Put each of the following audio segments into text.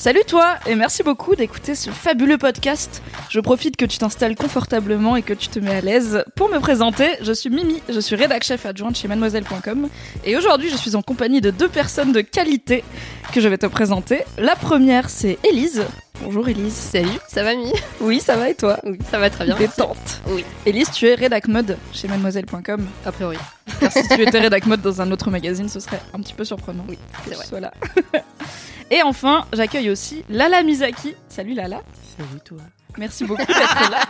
Salut toi et merci beaucoup d'écouter ce fabuleux podcast. Je profite que tu t'installes confortablement et que tu te mets à l'aise. Pour me présenter, je suis Mimi, je suis rédac chef adjointe chez mademoiselle.com et aujourd'hui je suis en compagnie de deux personnes de qualité que je vais te présenter. La première c'est Élise. Bonjour Élise. Salut, ça va Mi Oui, ça va et toi? Oui, ça va très bien. Détente. Oui, Élise, tu es rédac mode chez mademoiselle.com. a priori. Car si tu étais rédac mode dans un autre magazine, ce serait un petit peu surprenant. Oui, c'est vrai. sois là. Et enfin, j'accueille aussi Lala Misaki. Salut Lala. Salut toi. Merci beaucoup d'être là.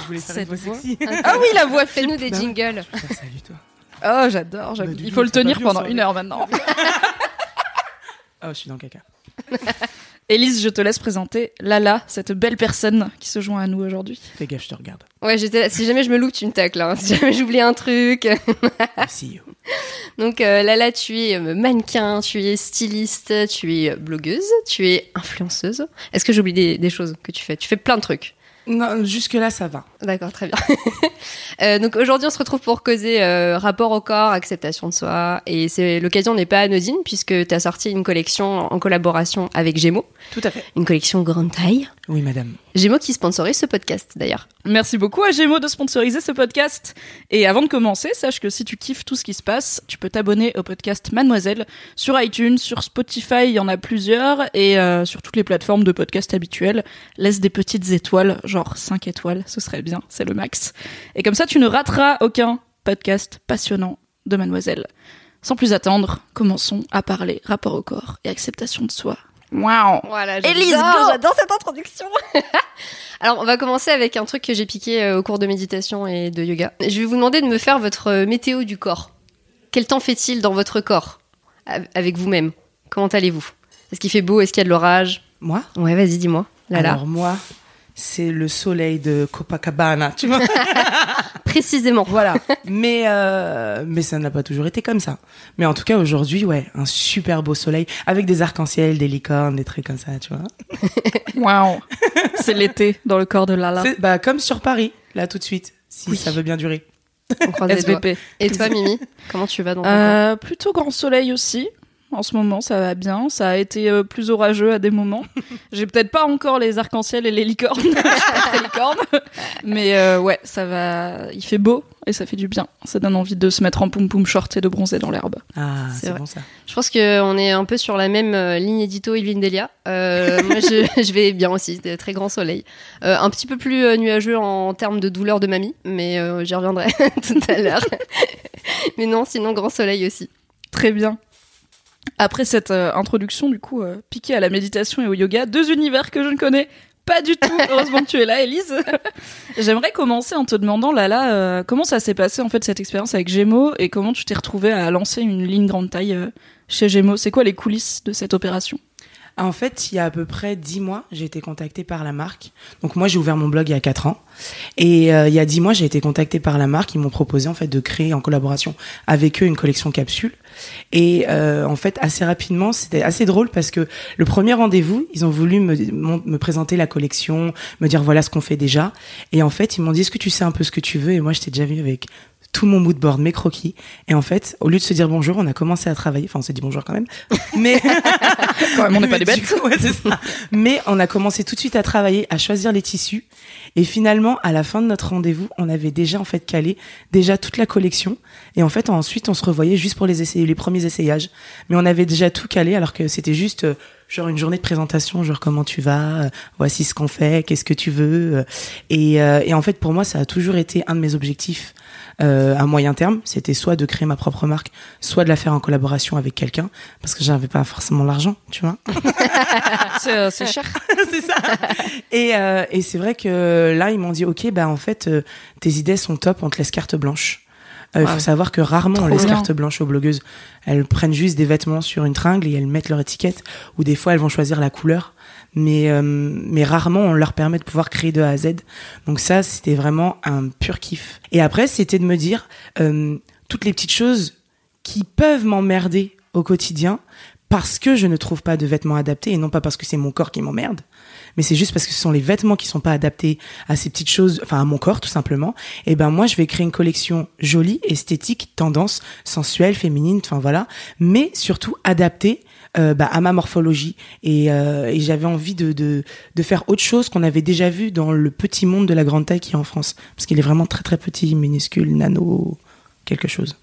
Je voulais faire Cette une voix sexy. Ah oui, la voix Fais-nous des jingles. Salut toi. Oh, j'adore. Bah, Il faut le tenir pendant une heure maintenant. Oh, je suis dans le caca. Élise, je te laisse présenter Lala, cette belle personne qui se joint à nous aujourd'hui. Fais gaffe, je te regarde. Ouais, j'étais. Si jamais je me loupe, tu me tacles. hein. Si jamais j'oublie un truc. Merci. Donc euh, Lala, tu es euh, mannequin, tu es styliste, tu es euh, blogueuse, tu es influenceuse. Est-ce que j'oublie des, des choses que tu fais? Tu fais plein de trucs. Non, jusque-là, ça va. D'accord, très bien. Euh, donc aujourd'hui, on se retrouve pour causer euh, rapport au corps, acceptation de soi. Et c'est l'occasion n'est pas anodine puisque tu as sorti une collection en collaboration avec Gémeaux, Tout à fait. une collection grande taille. Oui, madame. Gémeaux qui sponsorise ce podcast d'ailleurs. Merci beaucoup à Gémeaux de sponsoriser ce podcast. Et avant de commencer, sache que si tu kiffes tout ce qui se passe, tu peux t'abonner au podcast Mademoiselle sur iTunes, sur Spotify, il y en a plusieurs, et euh, sur toutes les plateformes de podcast habituelles. Laisse des petites étoiles, genre 5 étoiles, ce serait bien, c'est le max. Et comme ça, tu ne rateras aucun podcast passionnant de Mademoiselle. Sans plus attendre, commençons à parler rapport au corps et acceptation de soi. Waouh Voilà, Élise, j'adore, cette introduction. Alors, on va commencer avec un truc que j'ai piqué euh, au cours de méditation et de yoga. Je vais vous demander de me faire votre euh, météo du corps. Quel temps fait-il dans votre corps Av- avec vous-même? Comment allez-vous? Est-ce qu'il fait beau? Est-ce qu'il y a de l'orage? Moi? Ouais, vas-y, dis-moi. Alors, moi, c'est le soleil de Copacabana, tu vois Précisément. Voilà. mais, euh, mais ça n'a pas toujours été comme ça. Mais en tout cas, aujourd'hui, ouais, un super beau soleil avec des arcs-en-ciel, des licornes, des trucs comme ça, tu vois. Waouh C'est l'été dans le corps de Lala. Bah, comme sur Paris, là, tout de suite, si ça veut bien durer. On croise les doigts. SVP. Et toi, Mimi Comment tu vas dans ton corps? Euh, plutôt grand soleil aussi. En ce moment, ça va bien. Ça a été euh, plus orageux à des moments. J'ai peut-être pas encore les arcs-en-ciel et les licornes. Mais euh, ouais, ça va. Il fait beau et ça fait du bien. Ça donne envie de se mettre en poum poum short et de bronzer dans l'herbe. Ah, C'est bon ça. Je pense qu'on est un peu sur la même euh, ligne édito Yveline Delia. Euh, moi, je, je vais bien aussi, très grand soleil. Euh, un petit peu plus nuageux en termes de douleur de mamie, mais euh, j'y reviendrai tout à l'heure. mais non, sinon grand soleil aussi. Très bien. Après cette euh, introduction, du coup, euh, piquée à la méditation et au yoga, deux univers que je ne connais pas du tout. Heureusement que tu es là, Elise. J'aimerais commencer en te demandant, Lala, euh, comment ça s'est passé en fait cette expérience avec Gémeaux et comment tu t'es retrouvée à lancer une ligne grande taille chez Gémeaux? C'est quoi les coulisses de cette opération? En fait, il y a à peu près dix mois, j'ai été contactée par la marque. Donc moi, j'ai ouvert mon blog il y a quatre ans. Et euh, il y a dix mois, j'ai été contactée par la marque. Ils m'ont proposé en fait de créer en collaboration avec eux une collection capsule. Et euh, en fait, assez rapidement, c'était assez drôle parce que le premier rendez-vous, ils ont voulu me, me présenter la collection, me dire voilà ce qu'on fait déjà. Et en fait, ils m'ont dit est-ce que tu sais un peu ce que tu veux? Et moi, je t'ai déjà vu avec tout mon mood board, mes croquis. Et en fait, au lieu de se dire bonjour, on a commencé à travailler. Enfin, on s'est dit bonjour quand même. Mais Quand même, on n'est pas des bêtes. coup, ouais, c'est ça. Mais on a commencé tout de suite à travailler, à choisir les tissus. Et finalement, à la fin de notre rendez-vous, on avait déjà en fait calé déjà toute la collection. Et en fait, ensuite, on se revoyait juste pour les essayer, les premiers essayages. Mais on avait déjà tout calé, alors que c'était juste euh, genre une journée de présentation, genre comment tu vas, euh, voici ce qu'on fait, qu'est-ce que tu veux. euh. Et, euh, et en fait, pour moi, ça a toujours été un de mes objectifs euh, à moyen terme. C'était soit de créer ma propre marque, soit de la faire en collaboration avec quelqu'un, parce que j'avais pas forcément l'argent, tu vois. C'est euh, c'est cher. c'est ça. Et, euh, et c'est vrai que là, ils m'ont dit, ok, bah en fait, euh, tes idées sont top, on te laisse carte blanche. Euh, Il faut savoir que rarement on Trop laisse bien. carte blanche aux blogueuses. Elles prennent juste des vêtements sur une tringle et elles mettent leur étiquette. Ou des fois elles vont choisir la couleur. Mais, euh, mais rarement on leur permet de pouvoir créer de A à Z. Donc ça, c'était vraiment un pur kiff. Et après, c'était de me dire euh, toutes les petites choses qui peuvent m'emmerder au quotidien parce que je ne trouve pas de vêtements adaptés et non pas parce que c'est mon corps qui m'emmerde, mais c'est juste parce que ce sont les vêtements qui sont pas adaptés à ces petites choses, enfin à mon corps tout simplement. Et ben moi je vais créer une collection jolie, esthétique, tendance, sensuelle, féminine, enfin voilà, mais surtout adaptée euh, bah, à ma morphologie et, euh, et j'avais envie de, de, de faire autre chose qu'on avait déjà vu dans le petit monde de la grande taille qui est en France parce qu'il est vraiment très très petit, minuscule, nano, quelque chose.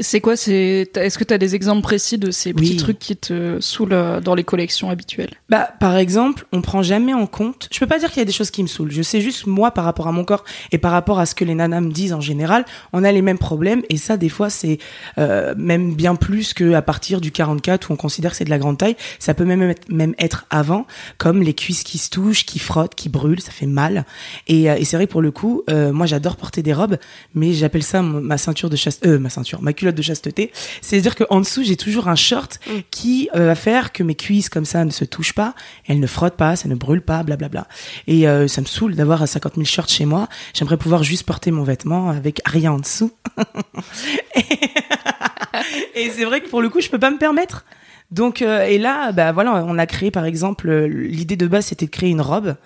C'est quoi c'est Est-ce que tu as des exemples précis de ces petits Oui. trucs qui te saoulent euh, dans les collections habituelles? Bah, par exemple, on prend jamais en compte. Je peux pas dire qu'il y a des choses qui me saoulent. Je sais juste moi par rapport à mon corps et par rapport à ce que les nanas me disent en général, on a les mêmes problèmes et ça des fois c'est euh, même bien plus que à partir du 44 où on considère que c'est de la grande taille. Ça peut même être, même être avant, comme les cuisses qui se touchent, qui frottent, qui brûlent, ça fait mal. Et, euh, et c'est vrai pour le coup, euh, moi j'adore porter des robes, mais j'appelle ça ma ceinture de euh, ma ceinture, ma culotte de chasteté. C'est-à-dire qu'en dessous j'ai toujours un short qui euh, va faire que mes cuisses comme ça ne se touchent pas, elles ne frottent pas, ça ne brûle pas, blablabla. Et euh, ça me saoule d'avoir 50 000 shorts chez moi. J'aimerais pouvoir juste porter mon vêtement avec rien en dessous. et c'est vrai que pour le coup, je peux pas me permettre. Donc euh, et là, bah voilà, on a créé par exemple l'idée de base, c'était de créer une robe.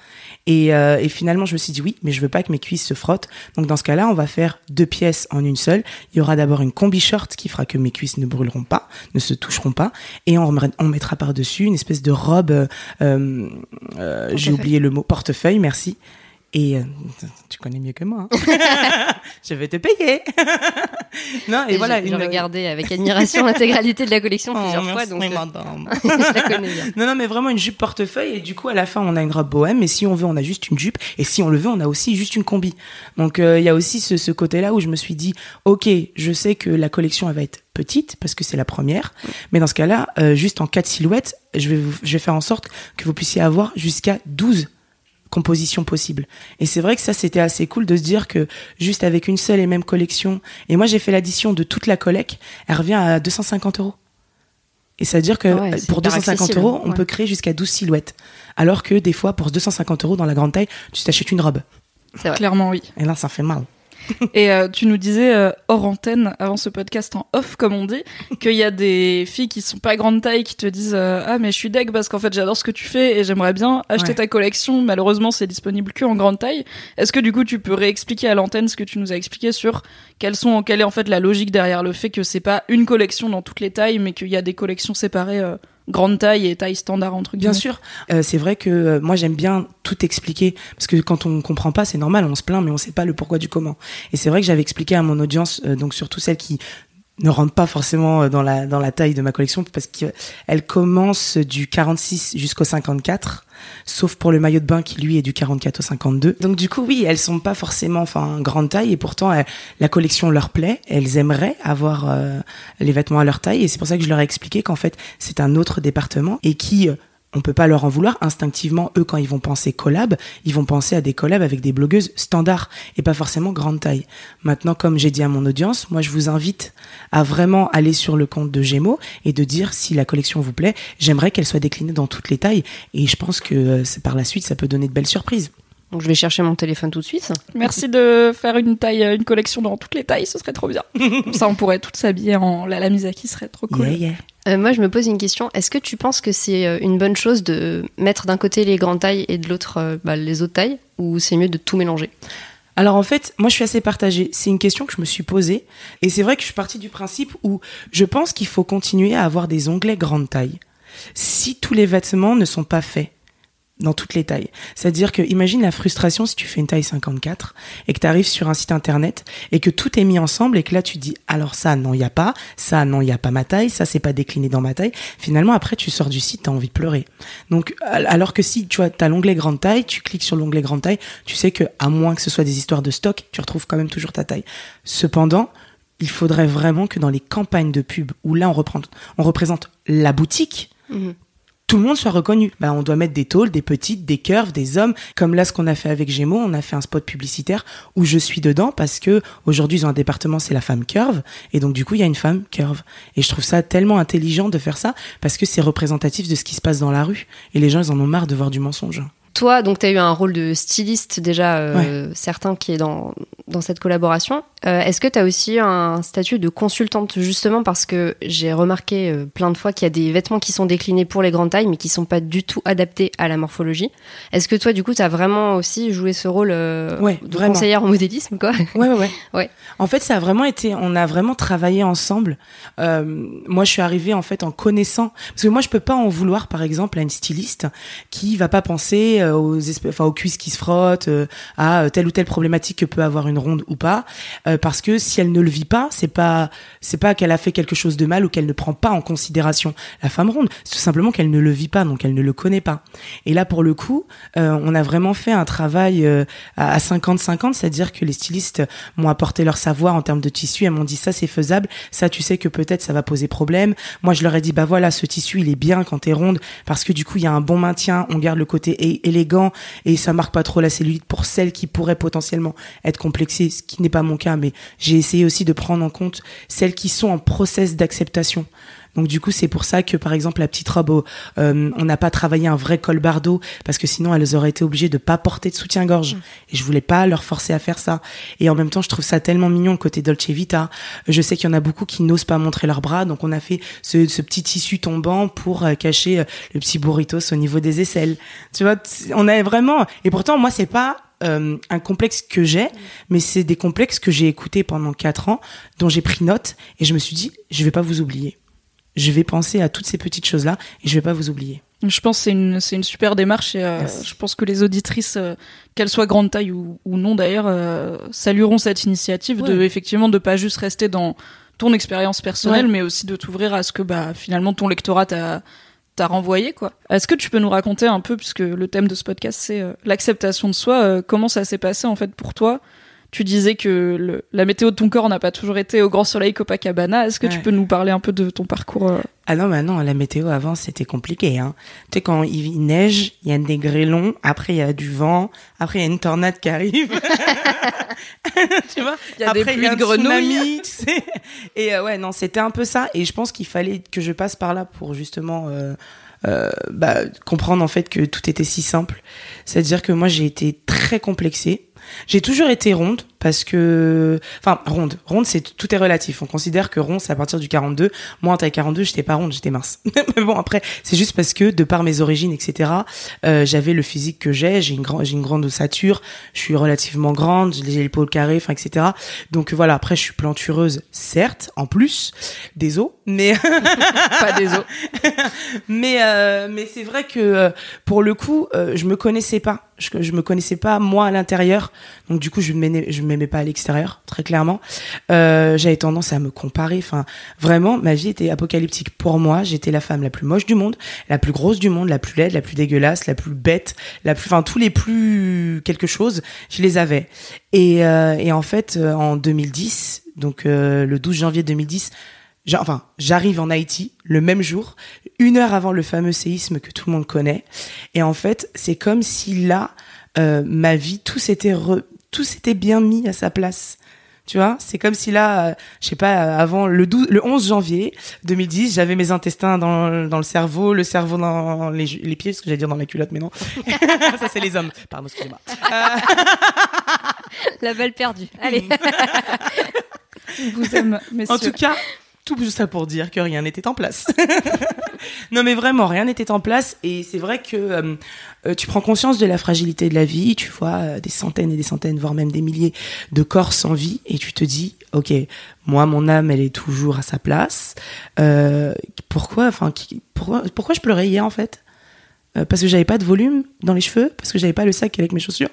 Et, euh, et finalement, je me suis dit oui, mais je veux pas que mes cuisses se frottent. Donc dans ce cas-là, on va faire deux pièces en une seule. Il y aura d'abord une combi short qui fera que mes cuisses ne brûleront pas, ne se toucheront pas, et on, mettra par dessus une espèce de robe. euh, euh, J'ai oublié le mot portefeuille, merci. Et euh, tu connais mieux que moi. hein. je vais te payer. non et, Et voilà. j'ai une- regardé avec admiration l'intégralité de la collection Oh, plusieurs fois, donc euh, madame. je la connais bien. Non, non, mais vraiment une jupe portefeuille. Et du coup, à la fin, on a une robe bohème. Et si on veut, on a juste une jupe. Et si on le veut, on a aussi juste une combi. Donc, euh, il y a aussi ce, ce côté-là où je me suis dit, OK, je sais que la collection, elle va être petite parce que c'est la première. Mais dans ce cas-là, euh, juste en quatre silhouettes, je vais, vous- je vais faire en sorte que vous puissiez avoir jusqu'à 12 compositions possibles. Et c'est vrai que ça, c'était assez cool de se dire que juste avec une seule et même collection, et moi j'ai fait l'addition de toute la collecte, elle revient à 250 euros. Et ça veut dire que Ah ouais, euh, pour hyper 250 accessible, euros, on ouais. peut créer jusqu'à 12 silhouettes. Alors que des fois, pour 250 euros dans la grande taille, tu t'achètes une robe. Clairement, oui. Et là, ça fait mal. Et euh, tu nous disais euh, hors antenne, avant ce podcast en off comme on dit, qu'il y a des filles qui sont pas grande taille qui te disent euh, ah mais je suis deg parce qu'en fait j'adore ce que tu fais et j'aimerais bien acheter Ouais. ta collection. Malheureusement c'est disponible que en grande taille. Est-ce que du coup tu peux réexpliquer à l'antenne ce que tu nous as expliqué sur quelles sont quelle est en fait la logique derrière le fait que c'est pas une collection dans toutes les tailles mais qu'il y a des collections séparées euh, grande taille et taille standard entre guillemets. Bien sûr. Euh, c'est vrai que euh, moi, j'aime bien tout expliquer. Parce que quand on comprend pas, c'est normal, on se plaint, mais on sait pas le pourquoi du comment. Et c'est vrai que j'avais expliqué à mon audience, euh, donc surtout celles qui ne rentrent pas forcément euh, dans la, dans la taille de ma collection, parce qu'elle commence du 46 jusqu'au 54. Sauf pour le maillot de bain qui lui est du 44 au 52. Donc du coup oui, elles sont pas forcément enfin grande taille et pourtant euh, la collection leur plaît. Elles aimeraient avoir euh, les vêtements à leur taille et c'est pour ça que je leur ai expliqué qu'en fait c'est un autre département et qui euh, on peut pas leur en vouloir. Instinctivement, eux, quand ils vont penser collab, ils vont penser à des collabs avec des blogueuses standards et pas forcément grande taille. Maintenant, comme j'ai dit à mon audience, moi, je vous invite à vraiment aller sur le compte de Gémeaux et de dire si la collection vous plaît, j'aimerais qu'elle soit déclinée dans toutes les tailles. Et je pense que euh, par la suite, ça peut donner de belles surprises. Donc je vais chercher mon téléphone tout de suite. Merci de faire une taille, une collection dans toutes les tailles, ce serait trop bien. Comme ça, on pourrait toutes s'habiller en la Misaki, ce serait trop cool. Yeah, yeah. Euh, moi, je me pose une question. Est-ce que tu penses que c'est euh, une bonne chose de mettre d'un côté les grandes tailles et de l'autre euh, bah, les autres tailles? Ou c'est mieux de tout mélanger? Alors en fait, moi je suis assez partagée. C'est une question que je me suis posée. Et c'est vrai que je suis partie du principe où je pense qu'il faut continuer à avoir des onglets grande taille. Si tous les vêtements ne sont pas faits dans toutes les tailles. C'est-à-dire que imagine la frustration si tu fais une taille 54 et que tu arrives sur un site internet et que tout est mis ensemble et que là tu dis alors ça non, il y a pas, ça non, il y a pas ma taille, ça c'est pas décliné dans ma taille. Finalement après tu sors du site, tu as envie de pleurer. Donc al- alors que si tu vois tu as l'onglet grande taille, tu cliques sur l'onglet grande taille, tu sais que à moins que ce soit des histoires de stock, tu retrouves quand même toujours ta taille. Cependant, il faudrait vraiment que dans les campagnes de pub où là on reprend on représente la boutique, tout le monde soit reconnu. Bah, on doit mettre des tôles, des petites, des curves, des hommes. Comme là, ce qu'on a fait avec Gémeaux, on a fait un spot publicitaire où je suis dedans parce que aujourd'hui, ils ont un département, c'est la femme curve. Et donc, du coup, il y a une femme curve. Et je trouve ça tellement intelligent de faire ça parce que c'est représentatif de ce qui se passe dans la rue. Et les gens, ils en ont marre de voir du mensonge. Toi, donc, tu as eu un rôle de styliste déjà euh, certain qui est dans, dans cette collaboration. Euh, Est-ce que tu as aussi un statut de consultante, justement parce que j'ai remarqué euh, plein de fois qu'il y a des vêtements qui sont déclinés pour les grandes tailles, mais qui sont pas du tout adaptés à la morphologie. Est-ce que toi, du coup, tu as vraiment aussi joué ce rôle euh, Ouais, de vraiment. conseillère en modélisme, quoi Ouais, ouais, ouais. Ouais. En fait, ça a vraiment été, on a vraiment travaillé ensemble. Euh, moi, je suis arrivée en fait en connaissant, parce que moi, je peux pas en vouloir, par exemple, à une styliste qui va pas penser euh, aux, enfin, aux cuisses qui se frottent, à telle ou telle problématique que peut avoir une ronde ou pas, euh, parce que si elle ne le vit pas, c'est pas, c'est pas qu'elle a fait quelque chose de mal ou qu'elle ne prend pas en considération la femme ronde, c'est tout simplement qu'elle ne le vit pas, donc elle ne le connaît pas. Et là, pour le coup, euh, on a vraiment fait un travail euh, à à 50-50, c'est-à-dire que les stylistes m'ont apporté leur savoir en termes de tissu, elles m'ont dit ça c'est faisable, ça tu sais que peut-être ça va poser problème. Moi je leur ai dit bah voilà ce tissu il est bien quand t'es ronde parce que du coup il y a un bon maintien, on garde le côté élégant et ça marque pas trop la cellulite pour celles qui pourraient potentiellement être complexées, ce qui n'est pas mon cas, mais j'ai essayé aussi de prendre en compte celles qui sont en process d'acceptation. Donc du coup, c'est pour ça que par exemple la petite robe, euh, on n'a pas travaillé un vrai col bardeau parce que sinon elles auraient été obligées de pas porter de soutien-gorge. Et je voulais pas leur forcer à faire ça. Et en même temps, je trouve ça tellement mignon le côté Dolce Vita. Je sais qu'il y en a beaucoup qui n'osent pas montrer leurs bras, donc on a fait ce, ce petit tissu tombant pour euh, cacher euh, le petit burritos au niveau des aisselles. Tu vois, on a vraiment. Et pourtant, moi, c'est pas euh, un complexe que j'ai, mais c'est des complexes que j'ai écoutés pendant quatre ans, dont j'ai pris note, et je me suis dit, je vais pas vous oublier. Je vais penser à toutes ces petites choses-là, et je vais pas vous oublier. Je pense que c'est une, c'est une super démarche et euh, je pense que les auditrices, euh, qu'elles soient grande taille ou, ou non d'ailleurs, euh, salueront cette initiative de effectivement de pas juste rester dans ton expérience personnelle, Ouais. mais aussi de t'ouvrir à ce que bah finalement ton lectorat t'a t'a renvoyé quoi. Est-ce que tu peux nous raconter un peu, puisque le thème de ce podcast c'est l'acceptation de soi, comment ça s'est passé en fait pour toi tu disais que le- la météo de ton corps n'a pas toujours été au grand soleil Copacabana. Est-ce que tu peux nous parler un peu de ton parcours euh, Ah non, bah non, la météo avant c'était compliqué. Hein. Tu sais, quand il, neige, il y a des grêlons, après il y a du vent, après il y a une tornade qui arrive. tu vois? Il y a des Après, pluies un de grenouilles. tsunami, tu sais. Et euh, ouais, non, c'était un peu ça. Et je pense qu'il fallait que je passe par là pour justement euh, euh, bah, comprendre en fait que tout était si simple. C'est-à-dire que moi j'ai été très complexée. J'ai toujours été ronde parce que, enfin, ronde. Ronde, c'est tout est relatif. On considère que rond, c'est à partir du 42. Moi, en taille 42, j'étais pas ronde, j'étais mince. Mais bon, après, c'est juste parce que, de par mes origines, etc., euh, j'avais le physique que j'ai. J'ai une, grande, j'ai une grande ossature. Je suis relativement grande. J'ai l'épaule carrée, enfin, etc. Donc voilà. Après, je suis plantureuse, certes, en plus des os, mais pas des os mais euh, mais c'est vrai que euh, pour le coup, euh, je me connaissais pas. Je, je me connaissais pas moi à l'intérieur. Donc du coup, je je m'aimais pas à l'extérieur, très clairement. Euh, J'avais tendance à me comparer. Enfin, vraiment, ma vie était apocalyptique pour moi. J'étais la femme la plus moche du monde, la plus grosse du monde, la plus laide, la plus dégueulasse, la plus bête, la plus, enfin tous les plus quelque chose, je les avais. Et euh, et en fait, euh, en 2010, donc le 12 janvier 2010. j'a- Enfin, j'arrive en Haïti le même jour, une heure avant le fameux séisme que tout le monde connaît. Et en fait, c'est comme si là, ma vie, tout s'était re- tout s'était bien mis à sa place. Tu vois, c'est comme si là, euh, je sais pas, euh, avant le 12, le 11 janvier 2010, j'avais mes intestins dans, le- dans le cerveau, le cerveau dans les, les pieds, ce que j'allais dire dans la culotte, mais non. Ça, c'est les hommes. Pardon, excusez-moi. La balle perdue. Allez. vous aime, messieurs. En tout cas, tout ça pour dire que rien n'était en place. non, mais vraiment, rien n'était en place. Et c'est vrai que euh, euh, tu prends conscience de la fragilité de la vie. Tu vois euh, des centaines et des centaines, voire même des milliers de corps sans vie. Et tu te dis, OK, moi, mon âme, elle est toujours à sa place. Pourquoi, enfin, pourquoi, pourquoi je pleurais hier, en fait? Parce que j'avais pas de volume dans les cheveux Parce que j'avais pas le sac avec mes chaussures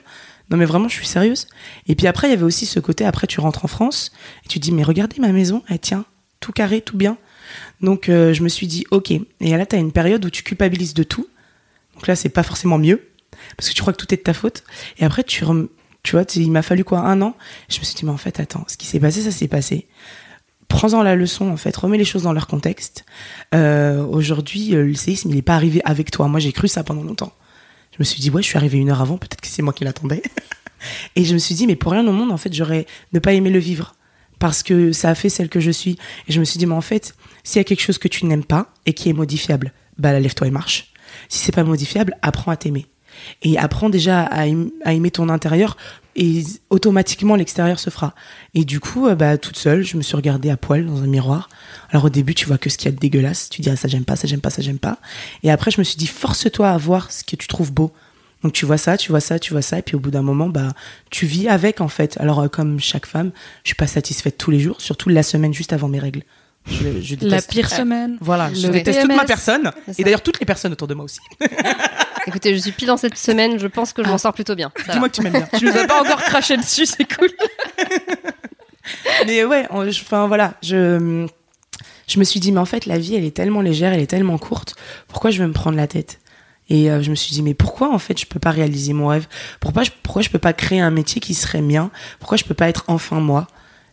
non mais vraiment, je suis sérieuse. Et puis après, il y avait aussi ce côté, après tu rentres en France, et tu te dis, mais regardez ma maison, elle tient, tout carré, tout bien. Donc euh, je me suis dit, ok. Et là, tu as une période où tu culpabilises de tout. Donc là, c'est pas forcément mieux, parce que tu crois que tout est de ta faute. Et après, tu, tu vois, il m'a fallu quoi, un an? Je me suis dit, mais en fait, attends, ce qui s'est passé, ça s'est passé. prends-en la leçon en fait, remets les choses dans leur contexte. Euh, Aujourd'hui, euh, le séisme, il n'est pas arrivé avec toi. Moi, j'ai cru ça pendant longtemps. Je me suis dit, ouais, je suis arrivé une heure avant, peut-être que c'est moi qui l'attendais. Et je me suis dit, mais pour rien au monde, en fait, j'aurais ne pas aimé le vivre. Parce que ça a fait celle que je suis. Et je me suis dit, mais en fait, s'il y a quelque chose que tu n'aimes pas et qui est modifiable, bah, lève-toi et marche. Si c'est pas modifiable, apprends à t'aimer. Et apprends déjà à, aim- à aimer ton intérieur et automatiquement l'extérieur se fera. Et du coup, euh, bah, toute seule, je me suis regardée à poil dans un miroir. Alors au début, tu vois que ce qu'il y a de dégueulasse. Tu dis, ah, ça j'aime pas, ça j'aime pas, ça j'aime pas. Et après, je me suis dit, force-toi à voir ce que tu trouves beau. Donc tu vois ça, tu vois ça, tu vois ça, et puis au bout d'un moment, bah, tu vis avec en fait. Alors euh, comme chaque femme, je suis pas satisfaite tous les jours, surtout la semaine juste avant mes règles. Je, je La déteste- pire semaine. Voilà, je déteste toute ma personne, et d'ailleurs toutes les personnes autour de moi aussi. Écoutez, je suis pile dans cette semaine, je pense que je m'en Ah. sors plutôt bien. Dis-moi que tu m'aimes bien. Tu nous as pas encore craché dessus, c'est cool. Mais ouais, enfin voilà, je, je me suis dit, mais en fait, la vie, elle est tellement légère, elle est tellement courte, pourquoi je vais me prendre la tête? Et euh, je me suis dit, mais pourquoi en fait je peux pas réaliser mon rêve? Pourquoi je, pourquoi je peux pas créer un métier qui serait mien? Pourquoi je peux pas être enfin moi?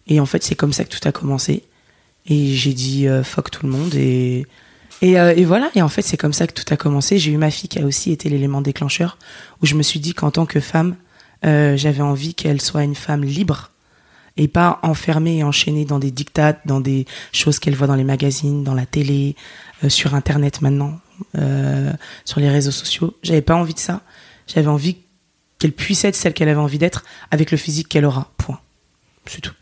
Et en fait, c'est comme ça que tout a commencé. Et j'ai dit, euh, fuck tout le monde et. Et, euh, et voilà, et en fait, c'est comme ça que tout a commencé. J'ai eu ma fille qui a aussi été l'élément déclencheur, où je me suis dit qu'en tant que femme, euh, j'avais envie qu'elle soit une femme libre, et pas enfermée et enchaînée dans des dictates, dans des choses qu'elle voit dans les magazines, dans la télé, euh, sur Internet maintenant, euh, sur les réseaux sociaux. J'avais pas envie de ça. J'avais envie qu'elle puisse être celle qu'elle avait envie d'être avec le physique qu'elle aura. Point. C'est tout.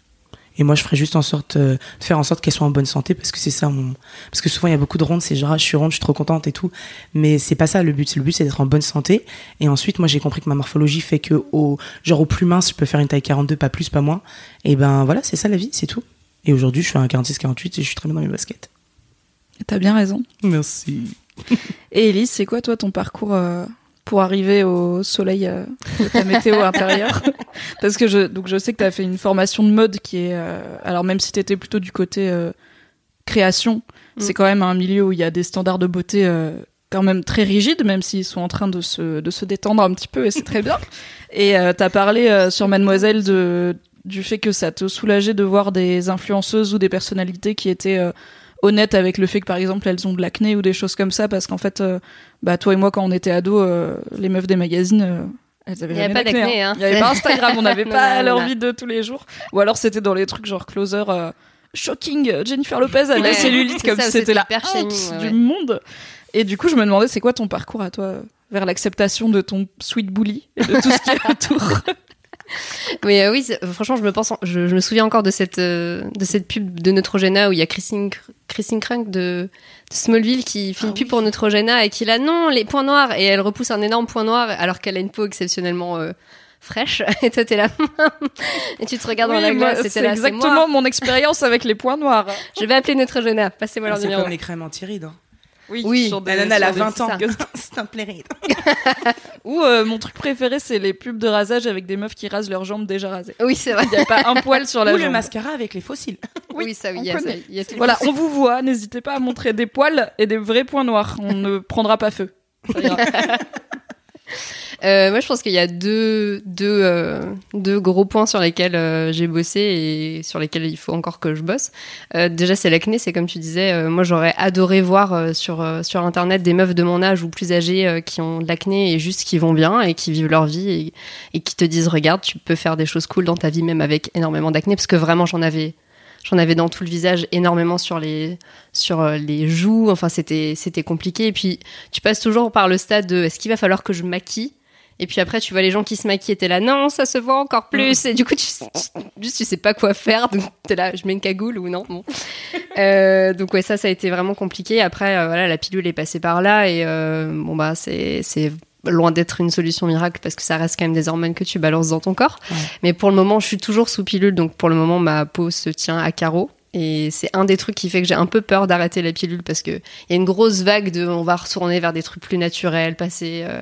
Et moi, je ferais juste en sorte euh, de faire en sorte qu'elle soit en bonne santé parce que c'est ça mon. Parce que souvent, il y a beaucoup de rondes, c'est genre, ah, je suis ronde, je suis trop contente et tout. Mais c'est pas ça le but. Le but, c'est d'être en bonne santé. Et ensuite, moi, j'ai compris que ma morphologie fait que, au, genre, au plus mince, je peux faire une taille 42, pas plus, pas moins. Et ben voilà, c'est ça la vie, c'est tout. Et aujourd'hui, je fais un 46-48 et je suis très bien dans mes baskets. T'as bien raison. Merci. Et Elise, c'est quoi toi ton parcours euh, pour arriver au soleil euh, de ta météo intérieure Parce que je donc je sais que t'as fait une formation de mode qui est euh, alors même si t'étais plutôt du côté création, c'est quand même un milieu où il y a des standards de beauté quand même très rigides, même s'ils sont en train de se de se détendre un petit peu et c'est très bien. Et euh, t'as parlé sur Mademoiselle de du fait que ça te soulageait de voir des influenceuses ou des personnalités qui étaient honnêtes avec le fait que par exemple elles ont de l'acné ou des choses comme ça parce qu'en fait euh, bah toi et moi quand on était ados euh, les meufs des magazines euh, elles avaient Il avait pas d'acné, hein. il y avait pas Instagram on n'avait pas leur vie de tous les jours. Ou alors c'était dans les trucs genre closer shocking Jennifer Lopez à la Ouais, cellulite c'est comme ça, si c'était la honte ouais, du monde. Et du coup je me demandais c'est quoi ton parcours à toi vers l'acceptation de ton sweet bully et de tout ce qui est autour? Mais euh, oui, c'est- franchement, je me pense, en- je, je me souviens encore de cette euh, de cette pub de Neutrogena où il y a Christine Christine Krunk de, de Smallville qui fait une pub pour Neutrogena et qui là non les points noirs et elle repousse un énorme point noir alors qu'elle a une peau exceptionnellement euh, fraîche et toi t'es là et tu te regardes dans la glace c'est c'est exactement moi. mon expérience avec les points noirs Je vais appeler Neutrogena. Passez-moi leur C'est numéro. comme les crèmes anti-rides. Hein. Oui. sur des- La nana, elle a sur des- 20 ans. c'est un plairide. Ou euh, mon truc préféré, c'est les pubs de rasage avec des meufs qui rasent leurs jambes déjà rasées. Oui, c'est vrai. Il n'y a pas un poil sur la Ou le jambe. mascara avec les fossiles. Oui, ça, oui, on il y a, ça, il y a. Voilà, on vous voit, n'hésitez pas à montrer des poils et des vrais points noirs. On ne prendra pas feu. Ça ira. Euh, moi, je pense qu'il y a deux, deux, euh, deux gros points sur lesquels euh, j'ai bossé et sur lesquels il faut encore que je bosse. Euh, déjà, c'est l'acné, c'est comme tu disais. euh, moi, j'aurais adoré voir sur, sur Internet des meufs de mon âge ou plus âgées qui ont de l'acné et juste qui vont bien et qui vivent leur vie et, et qui te disent, regarde, tu peux faire des choses cool dans ta vie même avec énormément d'acné parce que vraiment, j'en avais... J'en avais dans tout le visage, énormément sur les sur les joues. Enfin, c'était c'était compliqué. Et puis, tu passes toujours par le stade de est-ce qu'il va falloir que je maquille et puis après, tu vois les gens qui se maquillent et t'es là, non, ça se voit encore plus. Et du coup, tu, juste, tu sais pas quoi faire. Donc, t'es là, je mets une cagoule ou non. Bon. Euh, donc, ouais, ça, ça a été vraiment compliqué. Après, euh, voilà, la pilule est passée par là. Et euh, bon, bah, c'est c'est loin d'être une solution miracle parce que ça reste quand même des hormones que tu balances dans ton corps. Ouais. Mais pour le moment, je suis toujours sous pilule. Donc, pour le moment, ma peau se tient à carreau. Et c'est un des trucs qui fait que j'ai un peu peur d'arrêter la pilule parce que il y a une grosse vague de on va retourner vers des trucs plus naturels, passer euh,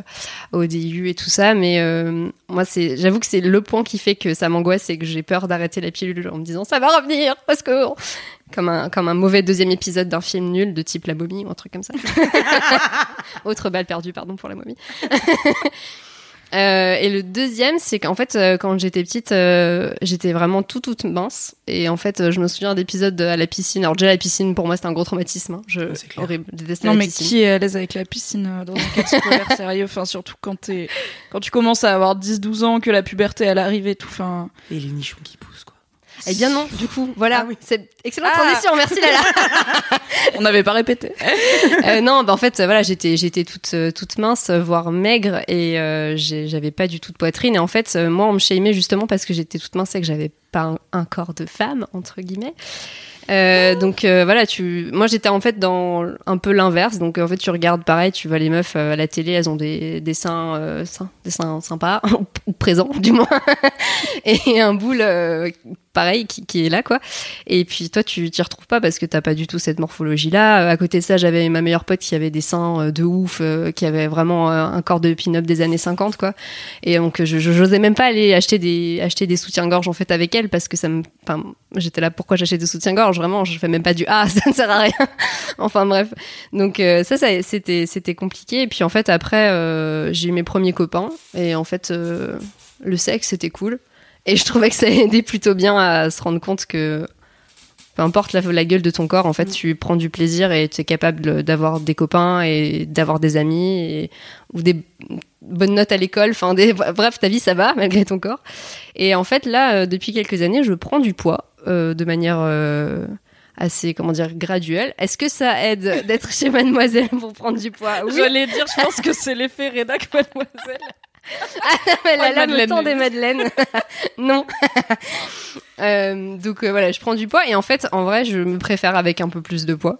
au DIU et tout ça. Mais euh, moi, c'est, j'avoue que c'est le point qui fait que ça m'angoisse, c'est que j'ai peur d'arrêter la pilule en me disant ça va revenir parce que comme un comme un mauvais deuxième épisode d'un film nul de type La Momie ou un truc comme ça. Autre balle perdue, pardon pour La Momie. Euh, et le deuxième, c'est qu'en fait, euh, quand j'étais petite, euh, j'étais vraiment tout toute mince. Et en fait, euh, je me souviens d'épisodes à la piscine. Alors déjà, la piscine, pour moi, c'était un gros traumatisme. hein. Je, Ouais, c'est clair. horrible, je détestais Non la mais piscine. qui est à l'aise avec la piscine euh, dans un cadre scolaire sérieux? Enfin surtout quand t'es quand tu commences à avoir 10-12 ans que la puberté elle arrive et tout. Enfin Et les nichons qui poussent, quoi. Eh bien non, du coup, voilà. Ah oui. C'est excellente Ah. transition, merci Lala. on n'avait pas répété. Euh, non, bah en fait, euh, voilà, j'étais j'étais toute euh, toute mince, euh, voire maigre, et euh, j'avais pas du tout de poitrine. Et en fait, moi, on me shamait justement parce que j'étais toute mince et que j'avais pas un, un corps de femme entre guillemets. Euh, donc euh, voilà, tu, moi j'étais en fait dans un peu l'inverse. Donc en fait, tu regardes pareil, tu vois les meufs euh, à la télé, elles ont des, des seins, euh, seins- des seins sympas ou présents du moins, et un boule euh, pareil qui, est là quoi. Et puis toi, tu t'y retrouves pas parce que t'as pas du tout cette morphologie-là. Euh, À côté de ça, j'avais ma meilleure pote qui avait des seins euh, de ouf, euh, qui avait vraiment un corps de pin-up des années 50, quoi. Et donc, je j'osais même pas aller acheter des, acheter des soutiens-gorge en fait avec elle parce que ça me, enfin, j'étais là pourquoi j'achète des soutiens-gorge? Vraiment, je fais même pas du ah, ça ne sert à rien. enfin bref. Donc ça, ça c'était, c'était compliqué. Et puis en fait après, j'ai eu mes premiers copains et en fait, le sexe c'était cool. Et je trouvais que ça aidait plutôt bien à se rendre compte que peu importe la, la gueule de ton corps, en fait, tu prends du plaisir et tu es capable d'avoir des copains et d'avoir des amis et, ou des bonnes notes à l'école. Enfin, des, bref, ta vie, ça va malgré ton corps. Et en fait, là, euh, depuis quelques années, je prends du poids euh, de manière euh, assez, comment dire, graduelle. Est-ce que ça aide d'être chez Mademoiselle pour prendre du poids? Oui, J'allais dire, je pense que c'est l'effet rédac mademoiselle. Elle Pas a de là le Madeleine, temps mais- des madeleines. non. Euh, donc euh, voilà, je prends du poids et en fait, en vrai, je me préfère avec un peu plus de poids.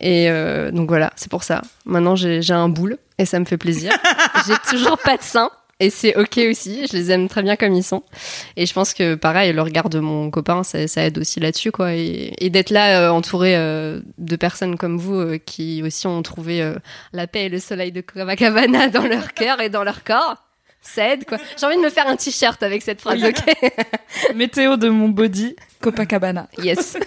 Et euh, donc voilà, c'est pour ça. Maintenant, j'ai un boule et ça me fait plaisir. j'ai toujours pas de seins. Et c'est ok aussi, je les aime très bien comme ils sont. Et je pense que pareil, le regard de mon copain, ça, ça aide aussi là-dessus, quoi. Et, et d'être là euh, entouré euh, de personnes comme vous euh, qui aussi ont trouvé la paix et le soleil de Copacabana dans leur cœur et dans leur corps, ça aide, quoi. J'ai envie de me faire un t-shirt avec cette phrase, ok Météo de mon body, Copacabana. Yes.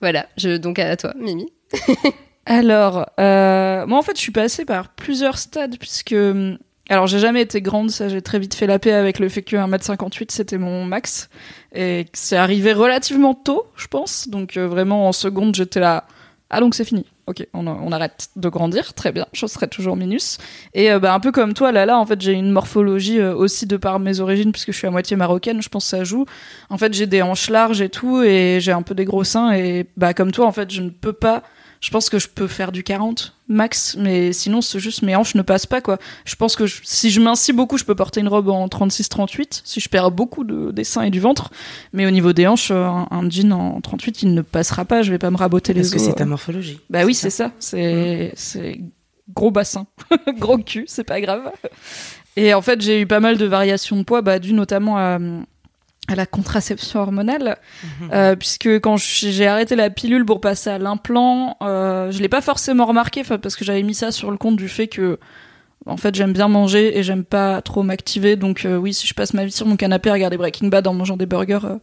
voilà, je, donc à toi, Mimi. Alors, euh, moi en fait, je suis passée par plusieurs stades puisque hum, alors j'ai jamais été grande, ça j'ai très vite fait la paix avec le fait que 1m58 c'était mon max et c'est arrivé relativement tôt, je pense. Donc euh, vraiment en seconde, j'étais là ah donc c'est fini. OK, on, arrête de grandir, très bien, je serai toujours minus. Et euh, bah, un peu comme toi là là, en fait, j'ai une morphologie euh, aussi de par mes origines puisque je suis à moitié marocaine, je pense que ça joue. En fait, j'ai des hanches larges et tout et j'ai un peu des gros seins et bah comme toi en fait, je ne peux pas je pense que je peux faire du 40 max, mais sinon c'est juste mes hanches ne passent pas quoi. Je pense que je- si je mincis beaucoup, je peux porter une robe en 36-38 si je perds beaucoup de, des seins et du ventre. Mais au niveau des hanches, euh, un, un jean en 38 il ne passera pas. Je vais pas me raboter les Parce que os. c'est ta morphologie. Bah oui, c'est ça. C'est c'est gros bassin, gros cul, c'est pas grave. Et en fait, j'ai eu pas mal de variations de poids, bah, dû notamment à, à la contraception hormonale, Euh, puisque quand j'ai arrêté la pilule pour passer à l'implant, euh, je l'ai pas forcément remarqué, parce que j'avais mis ça sur le compte du fait que en fait, j'aime bien manger et j'aime pas trop m'activer. Donc, euh, oui, si je passe ma vie sur mon canapé à regarder Breaking Bad en mangeant des burgers, euh,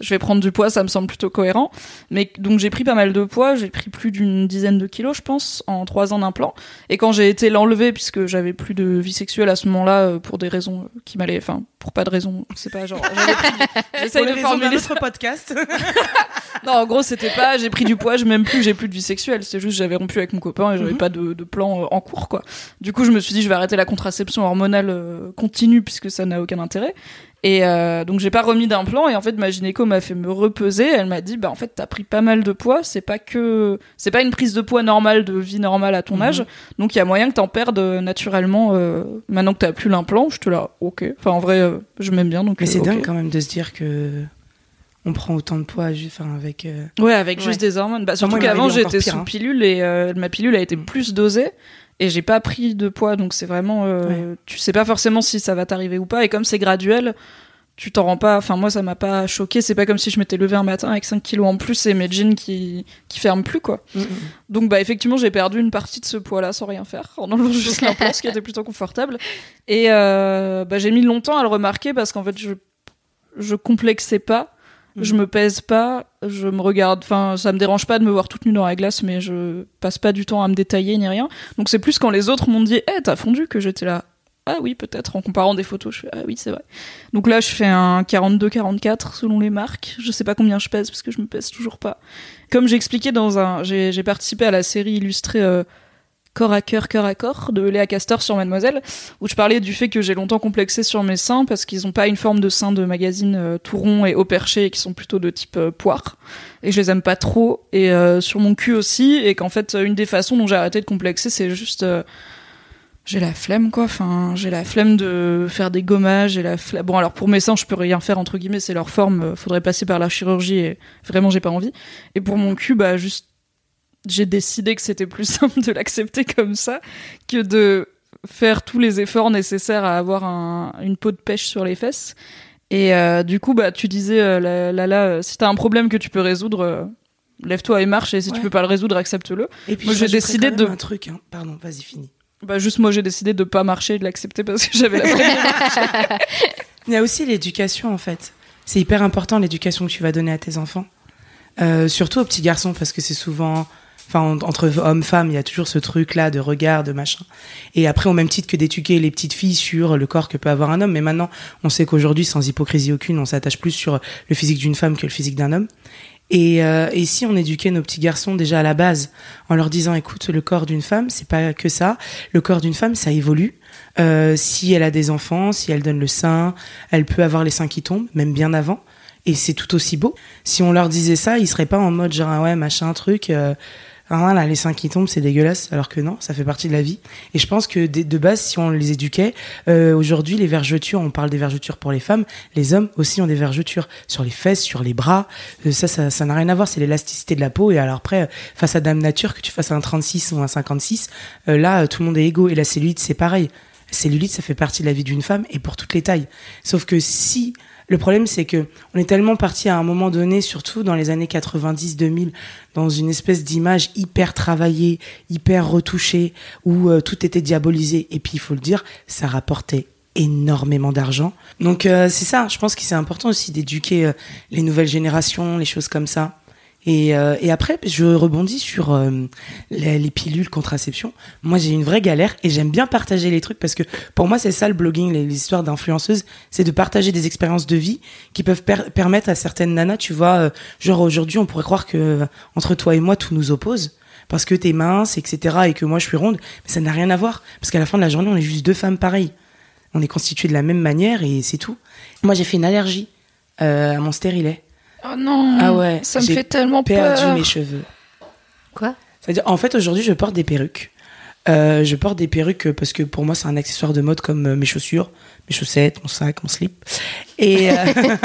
je vais prendre du poids, ça me semble plutôt cohérent. Mais donc, j'ai pris pas mal de poids. J'ai pris plus d'une dizaine de kilos, je pense, en trois ans d'implant. Et quand j'ai été l'enlever, puisque j'avais plus de vie sexuelle à ce moment-là, euh, pour des raisons euh, qui m'allaient, enfin, pour pas de raison, c'est pas genre. J'essaye de formuler autre podcast. non, en gros, c'était pas j'ai pris du poids, je m'aime plus, j'ai plus de vie sexuelle. C'est juste j'avais rompu avec mon copain et j'avais Mhm. pas de, de plan euh, en cours, quoi. Du coup, je me suis dit, je vais arrêter la contraception hormonale continue puisque ça n'a aucun intérêt. Et euh, donc, j'ai pas remis d'implant. Et en fait, ma gynéco m'a fait me repeser. Elle m'a dit, bah, en fait, t'as pris pas mal de poids. C'est pas que, c'est pas une prise de poids normale de vie normale à ton Mhm. âge. Donc, il y a moyen que t'en perdes euh, naturellement euh, maintenant que t'as plus l'implant. Je te là, ok. Enfin, en vrai, euh, je m'aime bien. Donc, Mais c'est ok. dingue quand même de se dire que on prend autant de poids, enfin avec. euh, Ouais, avec Ouais. juste des hormones. Bah, surtout qu'avant, j'étais sous hein. pilule et euh, ma pilule a été Mm. plus dosée et j'ai pas pris de poids. Donc c'est vraiment. euh, Tu sais pas forcément si ça va t'arriver ou pas. Et comme c'est graduel, tu t'en rends pas. Enfin, moi, ça m'a pas choqué. C'est pas comme si je m'étais levé un matin avec 5 kilos en plus et mes jeans qui, qui ferment plus, quoi. mm, mm. Donc bah effectivement j'ai perdu une partie de ce poids-là sans rien faire en enlevant juste l'implant, ce qui était plutôt confortable. Et euh, bah, j'ai mis longtemps à le remarquer parce qu'en fait je je complexais pas, Mhm. je me pèse pas, je me regarde. Enfin ça me dérange pas de me voir toute nue dans la glace, mais je passe pas du temps à me détailler ni rien. Donc c'est plus quand les autres m'ont dit "Eh t'as fondu" que j'étais là. ah oui, peut-être. En comparant des photos, je fais ah oui, c'est vrai. Donc là, je fais un 42-44 selon les marques. Je sais pas combien je pèse parce que je me pèse toujours pas. Comme j'ai expliqué dans un, j'ai j'ai participé à la série illustrée euh, corps à cœur, cœur à corps de Léa Castor sur Mademoiselle, où je parlais du fait que j'ai longtemps complexé sur mes seins parce qu'ils ont pas une forme de sein de magazine euh, tout rond et haut perché et qui sont plutôt de type euh, poire. Et je les aime pas trop. Et euh, sur mon cul aussi. Et qu'en fait, une des façons dont j'ai arrêté de complexer, c'est juste. j'ai la flemme quoi, enfin j'ai la flemme de faire des gommages, j'ai la flemme... Bon alors pour mes seins je peux rien faire entre guillemets, c'est leur forme, faudrait passer par la chirurgie et vraiment j'ai pas envie. Et pour mon cul bah juste j'ai décidé que c'était plus simple de l'accepter comme ça que de faire tous les efforts nécessaires à avoir un- une peau de pêche sur les fesses. Et euh, du coup, bah, tu disais, euh, là, là, là, si t'as un problème que tu peux résoudre, euh, lève-toi et marche. Et si tu Ouais. peux pas le résoudre, accepte-le. Et puis Moi, j'ai décidé de- un truc. hein. Pardon, vas-y, finis. Bah, juste moi, j'ai décidé de pas marcher et de l'accepter parce que j'avais la. Il y a aussi l'éducation en fait. C'est hyper important l'éducation que tu vas donner à tes enfants. Euh, surtout aux petits garçons parce que c'est souvent, enfin en- entre hommes-femmes, il y a toujours ce truc là de regard, de machin. Et après au même titre que d'éduquer les petites filles sur le corps que peut avoir un homme, mais maintenant on sait qu'aujourd'hui sans hypocrisie aucune, on s'attache plus sur le physique d'une femme que le physique d'un homme. Et, euh, et si on éduquait nos petits garçons déjà à la base en leur disant écoute le corps d'une femme c'est pas que ça. Le corps d'une femme ça évolue. Euh, si elle a des enfants si elle donne le sein elle peut avoir les seins qui tombent même bien avant. Et c'est tout aussi beau. Si on leur disait ça ils seraient pas en mode genre ah ouais machin truc euh, ah voilà les seins qui tombent c'est dégueulasse alors que non ça fait partie de la vie et je pense que de, base si on les éduquait euh, aujourd'hui les vergetures on parle des vergetures pour les femmes les hommes aussi ont des vergetures sur les fesses sur les bras euh, ça, ça, ça n'a rien à voir, c'est l'élasticité de la peau. Et alors après, face à Dame Nature, que tu fasses un 36 ou un 56, euh, là, tout le monde est égaux. Et la cellulite, c'est pareil. Cellulite, ça fait partie de la vie d'une femme et pour toutes les tailles. Sauf que si le problème, c'est que on est tellement parti à un moment donné, surtout dans les années 90-2000, dans une espèce d'image hyper travaillée, hyper retouchée, où euh, tout était diabolisé. Et puis, il faut le dire, ça rapportait énormément d'argent. Donc euh, c'est ça, je pense que c'est important aussi d'éduquer euh, les nouvelles générations, les choses comme ça. Et, euh, et après, je rebondis sur euh, les, les pilules contraception. Moi, j'ai une vraie galère et j'aime bien partager les trucs parce que pour moi, c'est ça le blogging, les, les histoires d'influenceuses, c'est de partager des expériences de vie qui peuvent per- permettre à certaines nanas, tu vois, euh, genre aujourd'hui, on pourrait croire que entre toi et moi, tout nous oppose parce que t'es mince, etc., et que moi je suis ronde, mais ça n'a rien à voir parce qu'à la fin de la journée, on est juste deux femmes pareilles. On est constitués de la même manière et c'est tout. Moi, j'ai fait une allergie à mon stérilet. Oh non, Ah ouais, ça me j'ai fait tellement Perdu peur. mes cheveux. Quoi? C'est-à-dire, en fait, aujourd'hui, je porte des perruques. Euh, je porte des perruques parce que pour moi, c'est un accessoire de mode comme euh, mes chaussures, mes chaussettes, mon sac, mon slip. Et, euh,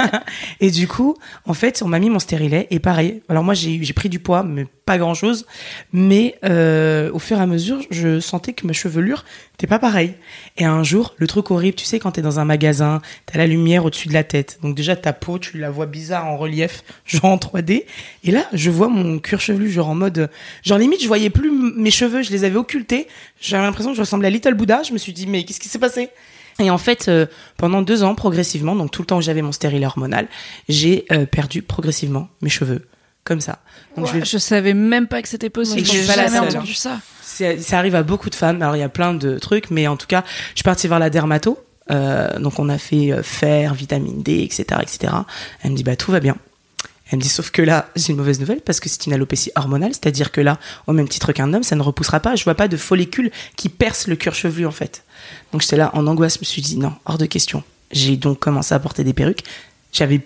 et du coup, en fait, on m'a mis mon stérilet. Et pareil, alors moi, j'ai j'ai pris du poids, mais pas grand-chose. Mais euh, au fur et à mesure, je sentais que ma chevelure n'était pas pareille. Et un jour, le truc horrible, tu sais, quand t'es dans un magasin, t'as la lumière au-dessus de la tête. Donc déjà, ta peau, tu la vois bizarre en relief, genre en 3D. Et là, je vois mon cuir chevelu, genre en mode... Genre limite, je voyais plus mes cheveux, je les avais occultés. J'avais l'impression que je ressemblais à Little Buddha. Je me suis dit, mais qu'est-ce qui s'est passé? Et en fait, euh, pendant deux ans, progressivement, donc tout le temps que j'avais mon stérilet hormonal, j'ai euh, perdu progressivement mes cheveux. Comme ça. Donc je Ouais, vais je savais même pas que c'était possible. J'ai jamais seule, entendu ça. c'est- ça arrive à beaucoup de femmes. Alors il y a plein de trucs, mais en tout cas, je suis partie vers la dermato. Euh, donc on a fait fer, vitamine D, etc., etc. Elle me dit bah tout va bien. Elle me dit sauf que là j'ai une mauvaise nouvelle parce que c'est une alopécie hormonale, c'est-à-dire que là au même titre qu'un homme, ça ne repoussera pas. Je vois pas de follicules qui percent le cuir chevelu en fait. Donc j'étais là en angoisse, je me suis dit non hors de question. J'ai donc commencé à porter des perruques. J'avais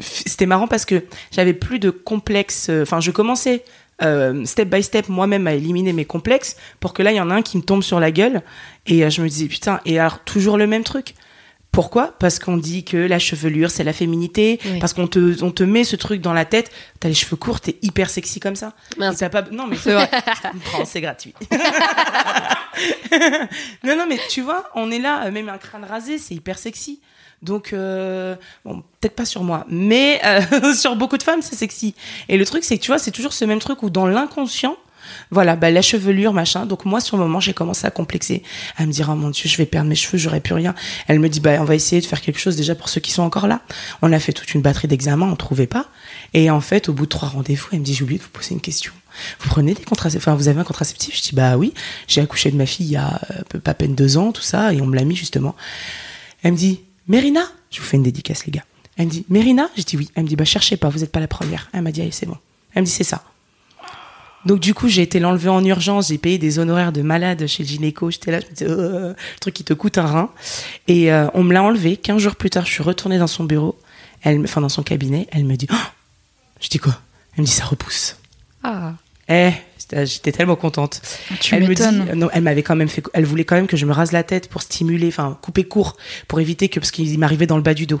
c'était marrant parce que j'avais plus de complexes. euh, Enfin, je commençais euh, step by step moi-même à éliminer mes complexes pour que là, il y en a un qui me tombe sur la gueule. Et euh, je me disais, putain, et alors, toujours le même truc. Pourquoi? Parce qu'on dit que la chevelure, c'est la féminité. Oui. Parce qu'on te, on te met ce truc dans la tête. T'as les cheveux courts, t'es hyper sexy comme ça. Mince. Pas... Non, mais c'est vrai. Prends, c'est gratuit. non, non, mais tu vois, on est là, euh, même un crâne rasé, c'est hyper sexy. Donc, euh, bon, peut-être pas sur moi, mais euh, sur beaucoup de femmes, c'est sexy. Et le truc, c'est que tu vois, c'est toujours ce même truc où dans l'inconscient, voilà, bah, la chevelure, machin. Donc moi, sur le moment, j'ai commencé à complexer, à me dire, oh mon dieu, je vais perdre mes cheveux, j'aurai plus rien. Elle me dit, bah, on va essayer de faire quelque chose déjà pour ceux qui sont encore là. On a fait toute une batterie d'examens, on trouvait pas. Et en fait, au bout de trois rendez-vous, elle me dit, j'ai oublié de vous poser une question. Vous prenez des contraceptifs? Enfin, vous avez un contraceptif? Je dis bah oui. J'ai accouché de ma fille il y a peu- pas peine deux ans, tout ça, et on me l'a mis justement. Elle me dit Mérina, je vous fais une dédicace les gars. Elle me dit Mérina, je dis oui. Elle me dit bah cherchez pas, vous n'êtes pas la première. Elle m'a dit allez c'est bon. Elle me dit c'est ça. Donc du coup j'ai été l'enlever en urgence, j'ai payé des honoraires de malade chez le gynéco. J'étais là, je me disais Euh, le truc qui te coûte un rein. Et euh, on me l'a enlevé. 15 jours plus tard, je suis retournée dans son bureau, elle, me- enfin dans son cabinet. Elle me dit Oh je dis quoi? Elle me dit ça repousse. Ah. Eh, j'étais tellement contente. Tu elle me dit, non, elle m'avait quand même fait, elle voulait quand même que je me rase la tête pour stimuler, enfin couper court, pour éviter que parce qu'il m'arrivait dans le bas du dos.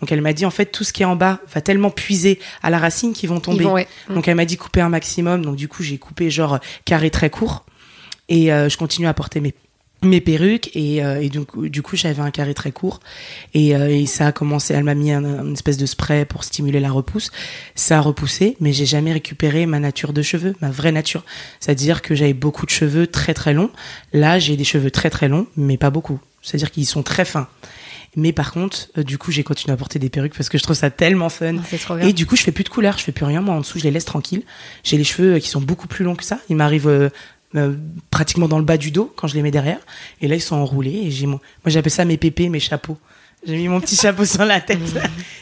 Donc elle m'a dit en fait tout ce qui est en bas va tellement puiser à la racine qu'ils vont tomber. Ils vont, ouais. Donc elle m'a dit couper un maximum. Donc du coup j'ai coupé genre carré très court. Et euh, je continue à porter mes mes perruques. Et, euh, et donc du coup j'avais un carré très court. Et, euh, et ça a commencé elle m'a mis un, un espèce de spray pour stimuler la repousse. Ça a repoussé mais j'ai jamais récupéré ma nature de cheveux ma vraie nature. C'est à dire que j'avais beaucoup de cheveux très très longs. Là j'ai des cheveux très très longs mais pas beaucoup. C'est à dire qu'ils sont très fins mais par contre euh, du coup j'ai continué à porter des perruques parce que je trouve ça tellement fun Ah, trop bien. et du coup, je fais plus de couleur, je fais plus rien. Moi, en dessous, je les laisse tranquilles. J'ai les cheveux euh, qui sont beaucoup plus longs que ça. Ils m'arrivent euh, euh, pratiquement dans le bas du dos quand je les mets derrière. Et là, ils sont enroulés. Et j'ai mon... moi, j'appelle ça mes pépés, mes chapeaux. J'ai mis mon petit chapeau sur la tête.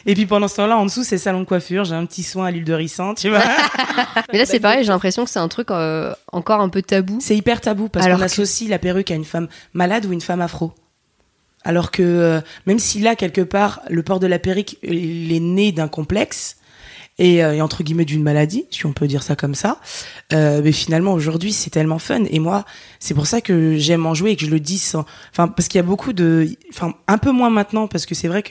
et puis pendant ce temps-là, en dessous, c'est salon de coiffure. J'ai un petit soin à l'huile de ricin, tu vois. Mais là, c'est pareil, j'ai l'impression que c'est un truc euh, encore un peu tabou. C'est hyper tabou parce qu'on que- associe la perruque à une femme malade ou une femme afro. Alors que euh, même si là, quelque part, le port de la perruque, il est né d'un complexe et, euh, et entre guillemets d'une maladie, si on peut dire ça comme ça, euh, mais finalement aujourd'hui c'est tellement fun. Et moi c'est pour ça que j'aime en jouer et que je le dis sans, enfin parce qu'il y a beaucoup de, enfin un peu moins maintenant parce que c'est vrai que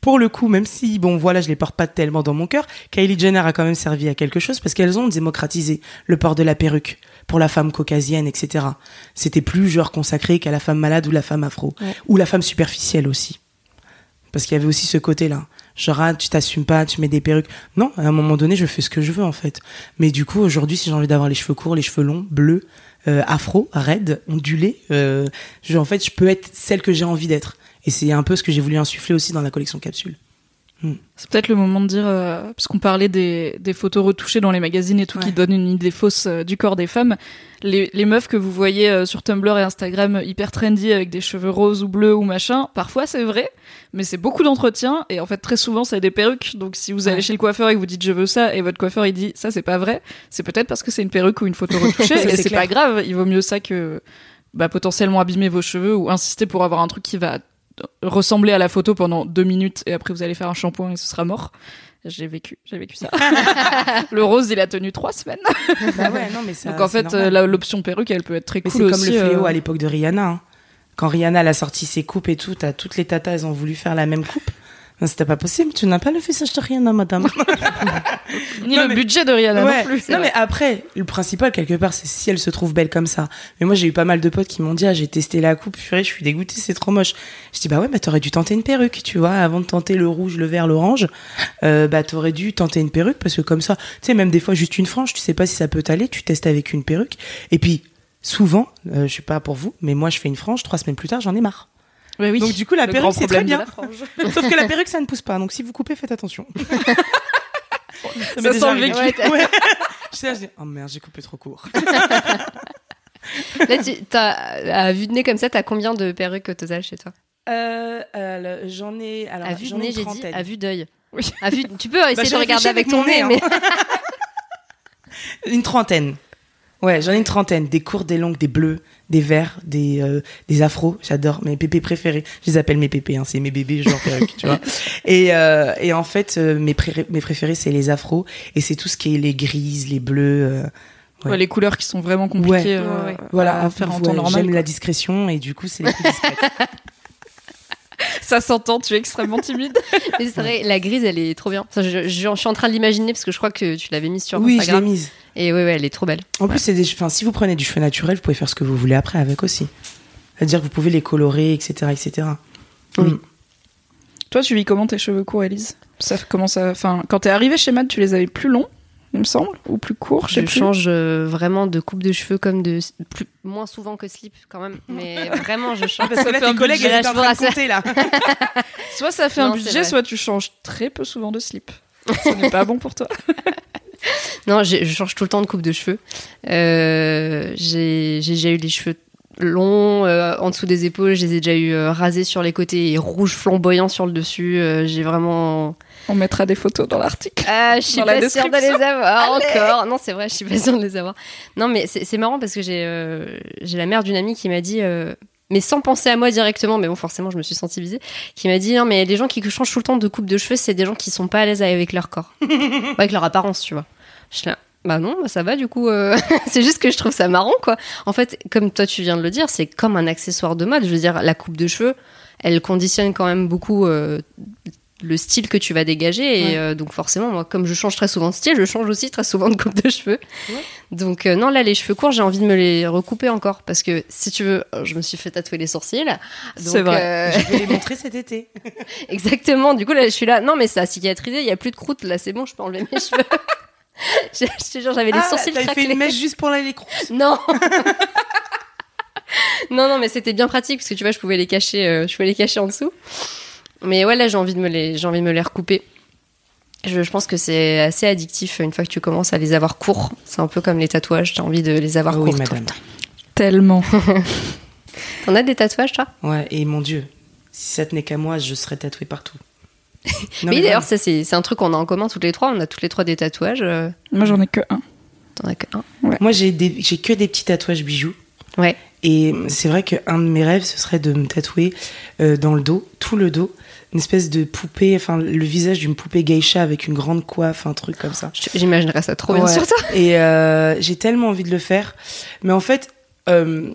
pour le coup, même si, bon, voilà, je les porte pas tellement dans mon cœur, Kylie Jenner a quand même servi à quelque chose parce qu'elles ont démocratisé le port de la perruque pour la femme caucasienne, etc. C'était plus genre consacré qu'à la femme malade ou la femme afro. Ou la femme superficielle aussi. Parce qu'il y avait aussi ce côté-là. Genre, ah, tu t'assumes pas, tu mets des perruques. Non, à un moment donné, je fais ce que je veux, en fait. Mais du coup, aujourd'hui, si j'ai envie d'avoir les cheveux courts, les cheveux longs, bleus, euh, afro, raides, ondulés, euh, je, en fait, je peux être celle que j'ai envie d'être. Et c'est un peu ce que j'ai voulu insuffler aussi dans la collection capsule. C'est peut-être le moment de dire, euh, parce qu'on parlait des, des photos retouchées dans les magazines et tout, qui donnent une idée fausse euh, du corps des femmes. Les, les meufs que vous voyez euh, sur Tumblr et Instagram euh, hyper trendy avec des cheveux roses ou bleus ou machin, parfois c'est vrai, mais c'est beaucoup d'entretien et en fait très souvent c'est des perruques. Donc si vous allez Ouais. chez le coiffeur et que vous dites je veux ça et votre coiffeur il dit ça c'est pas vrai, c'est peut-être parce que c'est une perruque ou une photo retouchée et c'est pas grave. Il vaut mieux ça que bah, potentiellement abîmer vos cheveux ou insister pour avoir un truc qui va ressembler à la photo pendant deux minutes et après vous allez faire un shampoing et ce sera mort. J'ai vécu, j'ai vécu ça. le rose, il a tenu trois semaines. bah ouais, non, mais ça, Donc en fait, euh, l'option perruque, elle peut être très Mais cool c'est comme le fléau euh. à l'époque de Rihanna. hein. Quand Rihanna elle a sorti ses coupes et tout, t'as toutes les tatas, elles ont voulu faire la même coupe. C'était pas possible. Tu n'as pas le visage de Rihanna, madame. Ni Non, le mais- budget de Rihanna Ouais. non plus. Non, mais après, le principal, quelque part, c'est si elle se trouve belle comme ça. Mais moi, j'ai eu pas mal de potes qui m'ont dit, ah, j'ai testé la coupe, purée, je suis dégoûtée, c'est trop moche. Je dis, bah ouais, bah t'aurais dû tenter une perruque, tu vois, avant de tenter le rouge, le vert, l'orange. Euh, bah t'aurais dû tenter une perruque parce que comme ça, tu sais, même des fois, juste une frange, tu sais pas si ça peut t'aller, tu testes avec une perruque. Et puis, souvent, euh, je sais pas pour vous, mais moi, je fais une frange, trois semaines plus tard, j'en ai marre. Ouais, oui. Donc, du coup, la Le perruque, c'est très de bien. Sauf que la perruque, ça ne pousse pas. Donc, si vous coupez, faites attention. Ça m'est sent le vécu. Ouais, ouais. Je sais, je dis, oh merde, j'ai coupé trop court. Là, tu, t'as, à vue de nez comme ça, t'as combien de perruques au total chez toi? Euh, euh, j'en ai. Alors, À vue de nez, j'ai dit. À vue d'œil. Oui. À vue, tu peux essayer Bah, de j'ai regarder avec ton nez, mais Une trentaine. Ouais, j'en ai une trentaine. Des courtes, des longues, des bleus, des verts, des, euh, des afros. J'adore mes pépés préférés. Je les appelle mes pépés, hein, c'est mes bébés, genre perruque, tu vois. Et, euh, et en fait, euh, mes, pré- mes préférés, c'est les afros. Et c'est tout ce qui est les grises, les bleus. euh, Ouais. Ouais, les couleurs qui sont vraiment compliquées Ouais. euh, Ouais, ouais. voilà, à faire en ouais, temps normal. J'aime la discrétion et du coup, c'est les plus discrètes. Ça s'entend, tu es extrêmement timide. Mais c'est vrai, la grise, elle est trop bien. Je, je- je suis en train de l'imaginer parce que je crois que tu l'avais mise sur oui, je l'ai Instagram. mise. Et ouais, ouais, elle est trop belle. En plus, c'est des, enfin, si vous prenez du cheveu naturel, vous pouvez faire ce que vous voulez après avec aussi. C'est-à-dire que vous pouvez les colorer, etc., etc. Oui. Mm. Toi, tu vis comment tes cheveux courts, Elise Ça commence à. Enfin, quand t'es arrivée chez Matt, tu les avais plus longs, il me semble, ou plus courts, je sais Je plus. change euh, vraiment de coupe de cheveux comme de. Plus, moins souvent que slip quand même. Mais vraiment, je change. Parce que là, tes collègues, budget. ils étaient en Là, train de compter, là. Soit ça fait un Non, budget, soit tu changes très peu souvent de slip. Ce n'est pas bon pour toi. Non, je change tout le temps de coupe de cheveux. Euh, j'ai déjà eu les cheveux longs euh, en dessous des épaules. Je les ai déjà eu euh, rasés sur les côtés et rouges flamboyants sur le dessus. Euh, j'ai vraiment. On mettra des photos dans l'article. Ah, je suis Dans pas sûre de les avoir encore. Non, c'est vrai, je suis pas sûre de les avoir. Non, mais c'est marrant parce que j'ai euh, j'ai la mère d'une amie qui m'a dit. euh, mais sans penser à moi directement, mais bon, forcément, je me suis sensibilisée, qui m'a dit, non, mais les gens qui changent tout le temps de coupe de cheveux, c'est des gens qui sont pas à l'aise avec leur corps. Avec leur apparence, tu vois. Je suis là, bah non, bah ça va, du coup, euh, c'est juste que je trouve ça marrant, quoi. En fait, comme toi, tu viens de le dire, c'est comme un accessoire de mode. Je veux dire, la coupe de cheveux, elle conditionne quand même beaucoup euh, le style que tu vas dégager. Et Ouais. euh, donc, forcément, moi, comme je change très souvent de style, je change aussi très souvent de coupe de cheveux. Ouais. Donc, euh, non, là, les cheveux courts, j'ai envie de me les recouper encore. Parce que, si tu veux, euh, je me suis fait tatouer les sourcils. C'est vrai. euh, Je vais les montrer cet été. Exactement. Du coup, là, je suis là. Non, mais ça a cicatrisé. Il y a plus de croûte. Là, c'est bon. Je peux enlever mes cheveux. je je te jure, j'avais les Ah, sourcils t'avais fait craquelés. une mèche juste pour les croûtes. Non. non, non, mais c'était bien pratique parce que tu vois, je pouvais les cacher, je pouvais les cacher en dessous. Mais ouais, là, j'ai envie de me les, j'ai envie de me les recouper. Je, je pense que c'est assez addictif une fois que tu commences à les avoir courts. C'est un peu comme les tatouages. T'as envie de les avoir Ah oui, courts tout le madame. temps. Tellement. T'en as des tatouages, toi? Ouais, et mon Dieu, si ça tenait qu'à moi, je serais tatouée partout. Non, mais d'ailleurs, ça, c'est c'est un truc qu'on a en commun toutes les trois. On a toutes les trois des tatouages. euh, Moi, j'en ai que un. T'en as qu'un. moi j'ai des- j'ai que des petits tatouages bijoux. Ouais. Et c'est vrai qu'un de mes rêves, ce serait de me tatouer euh, dans le dos, tout le dos, une espèce de poupée, enfin le visage d'une poupée geisha avec une grande coiffe, un truc comme ça. J'imaginerais ça trop bien sur toi. Et euh, j'ai tellement envie de le faire. Mais en fait, euh,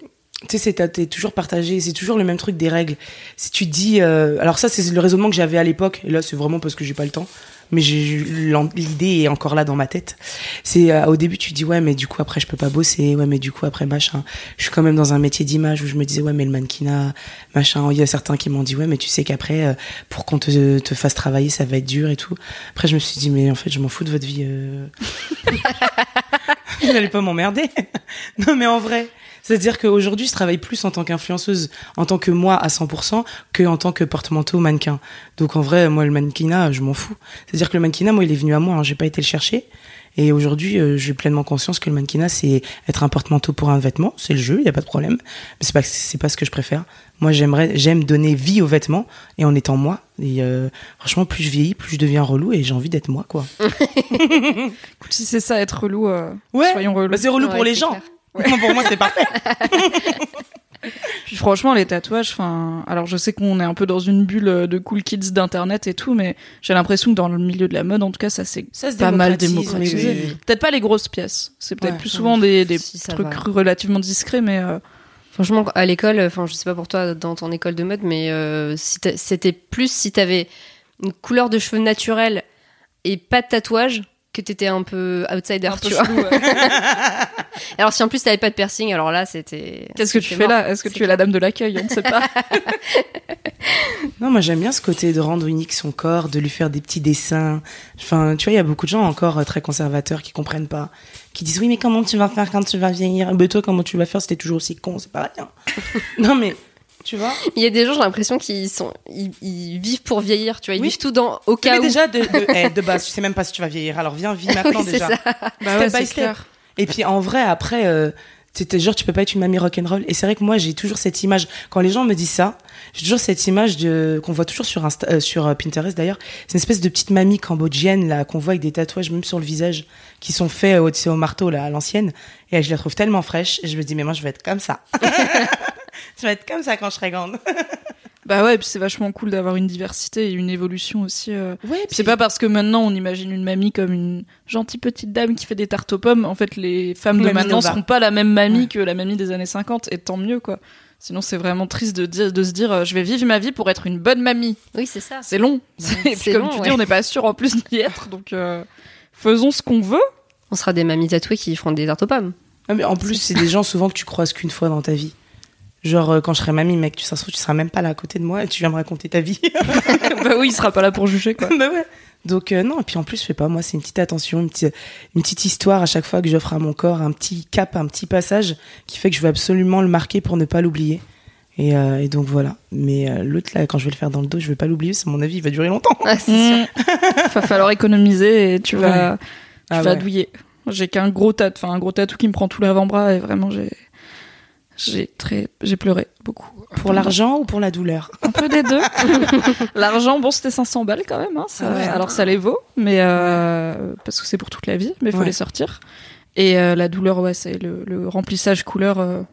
tu sais, t'es toujours partagé, c'est toujours le même truc des règles. Si tu dis. euh, alors, ça, c'est le raisonnement que j'avais à l'époque, et là, c'est vraiment parce que j'ai pas le temps. Mais l'idée est encore là dans ma tête. C'est euh, au début tu dis ouais mais du coup après je peux pas bosser ouais mais du coup après machin. Je suis quand même dans un métier d'image où je me disais ouais mais le mannequinat machin. Il y a certains qui m'ont dit ouais mais tu sais qu'après euh, pour qu'on te, te fasse travailler ça va être dur et tout. Après je me suis dit mais en fait je m'en fous de votre vie. Euh... Vous n'allez pas m'emmerder. non, mais en vrai. C'est-à-dire qu'aujourd'hui, je travaille plus en tant qu'influenceuse, en tant que moi à 100%, que en tant que porte-manteau mannequin. Donc en vrai, moi, le mannequinat, je m'en fous. C'est-à-dire que le mannequinat, moi, il est venu à moi, hein, j'ai pas été le chercher. Et aujourd'hui, euh, j'ai pleinement conscience que le mannequinat, c'est être un porte-manteau pour un vêtement, c'est le jeu, il y a pas de problème. Mais c'est pas, c'est pas ce que je préfère. Moi, j'aimerais, j'aime donner vie aux vêtements et en étant moi. Et euh, franchement, plus je vieillis, plus je deviens relou et j'ai envie d'être moi, quoi. Si c'est ça, être relou, euh, Ouais. soyons relous. Bah, c'est relou Ouais, pour les gens. clair. Pour moi, c'est parfait. Puis franchement, les tatouages, enfin, alors je sais qu'on est un peu dans une bulle de cool kids d'internet et tout, mais j'ai l'impression que dans le milieu de la mode, en tout cas, ça c'est Ça se pas mal démocratisé. oui, oui, oui. Peut-être pas les grosses pièces, c'est peut-être Ouais, plus souvent des, des Si, trucs relativement discrets, mais euh, Franchement, à l'école, enfin, je sais pas pour toi dans ton école de mode, mais euh, si c'était plus si t'avais une couleur de cheveux naturelle et pas de tatouage que t'étais un peu outsider, un peu tu vois. chelou, ouais. Alors si en plus t'avais pas de piercing, alors là c'était. Qu'est-ce que tu c'était fais mort. là Est-ce que tu es la dame de l'accueil On ne sait pas. Non, moi j'aime bien ce côté de rendre unique son corps, de lui faire des petits dessins. Enfin, tu vois, il y a beaucoup de gens encore euh, très conservateurs qui comprennent pas, qui disent oui, mais comment tu vas faire quand tu vas vieillir? Mais toi, comment tu vas faire t'es toujours aussi con? C'est pas rien. non, mais tu vois. Il y a des gens, j'ai l'impression qu'ils sont, ils, ils vivent pour vieillir, tu vois, ils Oui. vivent tout dans au Mais cas où. déjà de, de, eh, de base, tu sais même pas si tu vas vieillir. Alors viens, vis maintenant Oui, c'est déjà. ça. bah ouais, by step. Et puis en vrai, après, euh, c'était genre tu peux pas être une mamie rock'n'roll. Et c'est vrai que moi j'ai toujours cette image. Quand les gens me disent ça, j'ai toujours cette image de qu'on voit toujours sur Insta, euh, sur euh, Pinterest d'ailleurs. C'est une espèce de petite mamie cambodgienne là qu'on voit avec des tatouages même sur le visage qui sont faits euh, au, au marteau là à l'ancienne. Et je la trouve tellement fraîche. Et je me dis mais moi je vais être comme ça. je vais être comme ça quand je serai grande. Bah ouais, et puis c'est vachement cool d'avoir une diversité et une évolution aussi. euh. Ouais. C'est pas parce que maintenant on imagine une mamie comme une gentille petite dame qui fait des tartes aux pommes. En fait, les femmes de maintenant Nova. seront pas la même mamie Ouais. que la mamie des années 50, et tant mieux quoi. Sinon, c'est vraiment triste de, dire, de se dire euh, je vais vivre ma vie pour être une bonne mamie. Oui, c'est ça. C'est long. Et puis, c'est comme long, tu ouais. dis, on n'est pas sûr en plus d'y être. Donc, euh, faisons ce qu'on veut. On sera des mamies tatouées qui feront des tartes aux pommes. Ah, mais en plus, c'est des gens souvent que tu croises qu'une fois dans ta vie. Genre, euh, quand je serai mamie, mec, tu, ça tu seras même pas là à côté de moi et tu viens me raconter ta vie. bah oui, il sera pas là pour juger, quoi. bah ouais. Donc, euh, non, et puis en plus, je sais pas, moi, c'est une petite attention, une petite, une petite histoire à chaque fois que j'offre à mon corps, un petit cap, un petit passage qui fait que je veux absolument le marquer pour ne pas l'oublier. Et, euh, et donc voilà. Mais euh, l'autre, là, quand je vais le faire dans le dos, je vais pas l'oublier, c'est mon avis, il va durer longtemps. Ah, c'est sûr. Mm. Va falloir économiser et tu vas, tu Ah vas ouais. douiller. J'ai qu'un gros tat, enfin un gros tatou qui me prend tout l'avant-bras et vraiment j'ai, j'ai très, j'ai pleuré beaucoup. Pour l'argent ou pour la douleur? Un peu des deux. L'argent, bon, c'était 500 balles quand même. Hein, ça- Ah ouais. alors ça les vaut, mais euh, parce que c'est pour toute la vie, mais il faut Ouais. les sortir. Et euh, la douleur, ouais, c'est le, le remplissage couleur.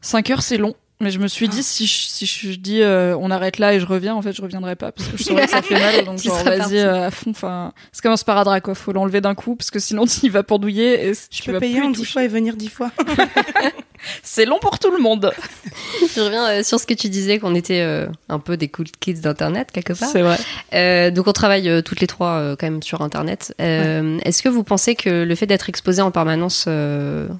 5 heures, c'est long. Mais je me suis dit, si je, si je dis euh, on arrête là et je reviens, en fait, je reviendrai pas parce que je saurais que ça fait mal. Donc, genre, vas-y euh, à fond. Enfin, c'est comme un sparadrap, quoi. Faut l'enlever d'un coup parce que sinon, tu vas pendouiller et Je tu peux vas payer en y 10 toucher. fois et venir 10 fois. C'est long pour tout le monde. Je reviens euh, sur ce que tu disais, qu'on était euh, un peu des cool kids d'Internet, quelque part. C'est vrai. Euh, donc on travaille toutes les trois quand même sur Internet. Est-ce que vous pensez que le fait d'être exposé en permanence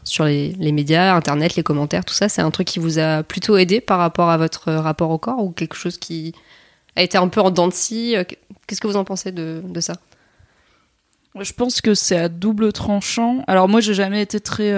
sur les, les médias, Internet, les commentaires, tout ça, c'est un truc qui vous a plutôt aidé par rapport à votre rapport au corps ou quelque chose qui a été un peu en dents de scie Qu'est-ce que vous en pensez de, de ça? Je pense que c'est à double tranchant. Alors moi, j'ai jamais été très,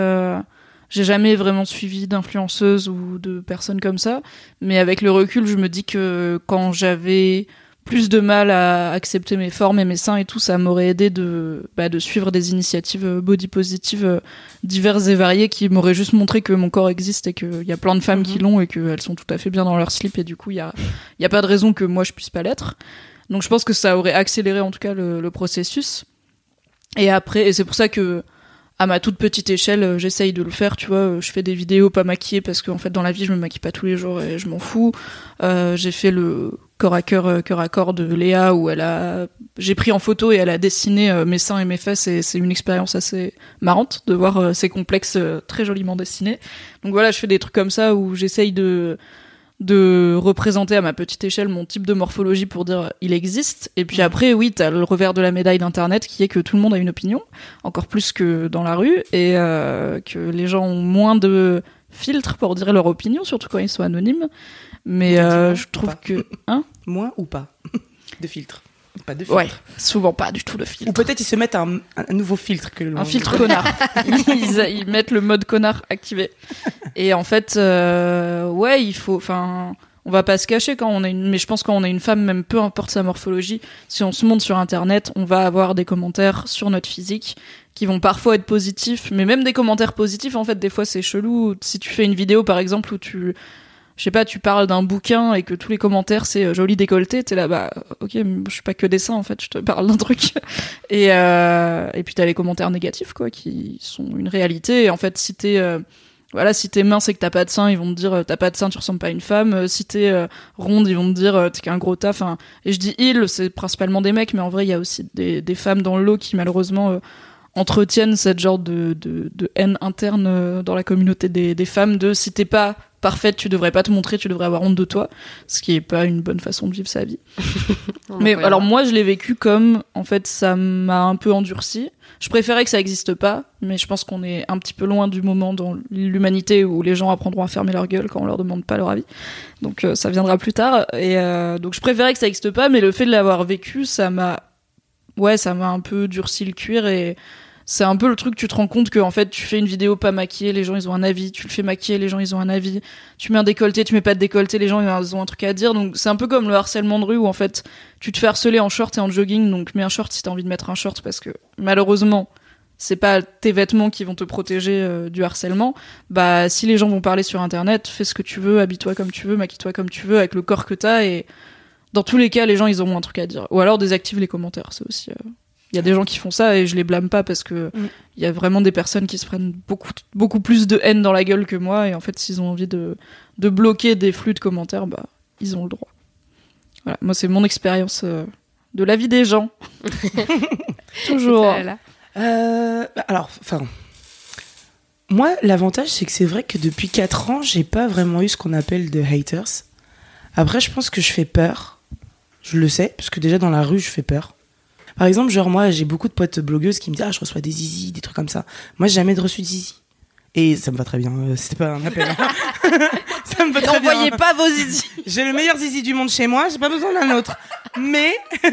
j'ai jamais vraiment suivi d'influenceuses ou de personnes comme ça. Mais avec le recul, je me dis que quand j'avais plus de mal à accepter mes formes et mes seins et tout, ça m'aurait aidé de, bah, de suivre des initiatives euh, body positives euh, diverses et variées qui m'auraient juste montré que mon corps existe et qu'il y a plein de femmes qui l'ont et qu'elles sont tout à fait bien dans leur slip et du coup, il y a, y a pas de raison que moi je puisse pas l'être. Donc je pense que ça aurait accéléré en tout cas le, le processus. Et après, et c'est pour ça que à ma toute petite échelle, euh, j'essaye de le faire, tu vois. euh, Je fais des vidéos pas maquillées parce qu'en fait, dans la vie, je me maquille pas tous les jours et je m'en fous. Euh, j'ai fait le corps à cœur, cœur à corps de Léa où elle a, j'ai pris en photo et elle a dessiné mes seins et mes fesses et c'est une expérience assez marrante de voir ces complexes très joliment dessinés. Donc voilà, je fais des trucs comme ça où j'essaye de de représenter à ma petite échelle mon type de morphologie pour dire euh, il existe. Et puis après, oui, t'as le revers de la médaille d'Internet qui est que tout le monde a une opinion, encore plus que dans la rue, et euh, que les gens ont moins de filtres pour dire leur opinion, surtout quand ils sont anonymes. Mais euh, je trouve que... Hein? Moins ou pas De filtre. Pas de filtre. Ouais, souvent pas du tout le Ou filtre. peut-être ils se mettent un, un nouveau filtre que le Un filtre connard. ils, ils mettent le mode connard activé. Et en fait, euh, ouais, il faut. Enfin, on va pas se cacher quand on est une. Mais je pense quand on est une femme, même peu importe sa morphologie, si on se monte sur Internet, on va avoir des commentaires sur notre physique qui vont parfois être positifs, mais même des commentaires positifs. En fait, des fois, c'est chelou. Si tu fais une vidéo, par exemple, où tu je sais pas, tu parles d'un bouquin et que tous les commentaires c'est euh, joli décolleté, t'es là, bah ok, je suis pas que dessin en fait, je te parle d'un truc. Et, euh, et puis t'as les commentaires négatifs quoi, qui sont une réalité. Et en fait, si t'es euh, voilà, si t'es mince et que t'as pas de sein, ils vont te dire t'as pas de sein, tu ressembles pas à une femme. Si t'es ronde, ils vont te dire t'es qu'un gros taf. Enfin, et je dis ils, c'est principalement des mecs, mais en vrai il y a aussi des, femmes dans le lot qui malheureusement entretiennent cette genre de, de, de haine interne dans la communauté des, des femmes de si t'es pas parfaite, tu devrais pas te montrer, tu devrais avoir honte de toi, ce qui est pas une bonne façon de vivre sa vie. Mais alors moi je l'ai vécu comme en fait ça m'a un peu endurci. Je préférais que ça existe pas, mais je pense qu'on est un petit peu loin du moment dans l'humanité où les gens apprendront à fermer leur gueule quand on leur demande pas leur avis. Donc euh, ça viendra plus tard. Et euh, donc je préférais que ça existe pas, mais le fait de l'avoir vécu, ça m'a ouais ça m'a un peu durci le cuir et c'est un peu le truc, tu te rends compte que en fait, tu fais une vidéo pas maquillée, les gens ils ont un avis. Tu le fais maquiller, les gens ils ont un avis. Tu mets un décolleté, tu mets pas de décolleté, les gens ils ont un truc à dire. Donc c'est un peu comme le harcèlement de rue où en fait, tu te fais harceler en short et en jogging. Donc mets un short si t'as envie de mettre un short parce que malheureusement, c'est pas tes vêtements qui vont te protéger euh, du harcèlement. Bah si les gens vont parler sur internet, fais ce que tu veux, habille-toi comme tu veux, maquille-toi comme tu veux avec le corps que t'as et dans tous les cas, les gens ils auront un truc à dire. Ou alors désactive les commentaires, c'est aussi. euh, il y a des gens qui font ça et je les blâme pas parce que Mm. il y a vraiment des personnes qui se prennent beaucoup beaucoup plus de haine dans la gueule que moi et en fait s'ils ont envie de de bloquer des flux de commentaires bah ils ont le droit. Voilà, moi c'est mon expérience euh, de la vie des gens. Toujours. Euh, bah, alors, enfin, Moi, l'avantage, c'est que c'est vrai que depuis 4 ans, j'ai pas vraiment eu ce qu'on appelle de haters. Après, je pense que je fais peur. Je le sais, parce que déjà dans la rue, je fais peur. Par exemple, genre moi, j'ai beaucoup de potes blogueuses qui me disent Ah, je reçois des zizi, des trucs comme ça. Moi, j'ai jamais reçu de zizi. Et ça me va très bien, euh, c'était pas un appel. hein. ça me va très bien. N'envoyez pas vos zizi. J'ai le meilleur zizi du monde chez moi, j'ai pas besoin d'un autre. Mais.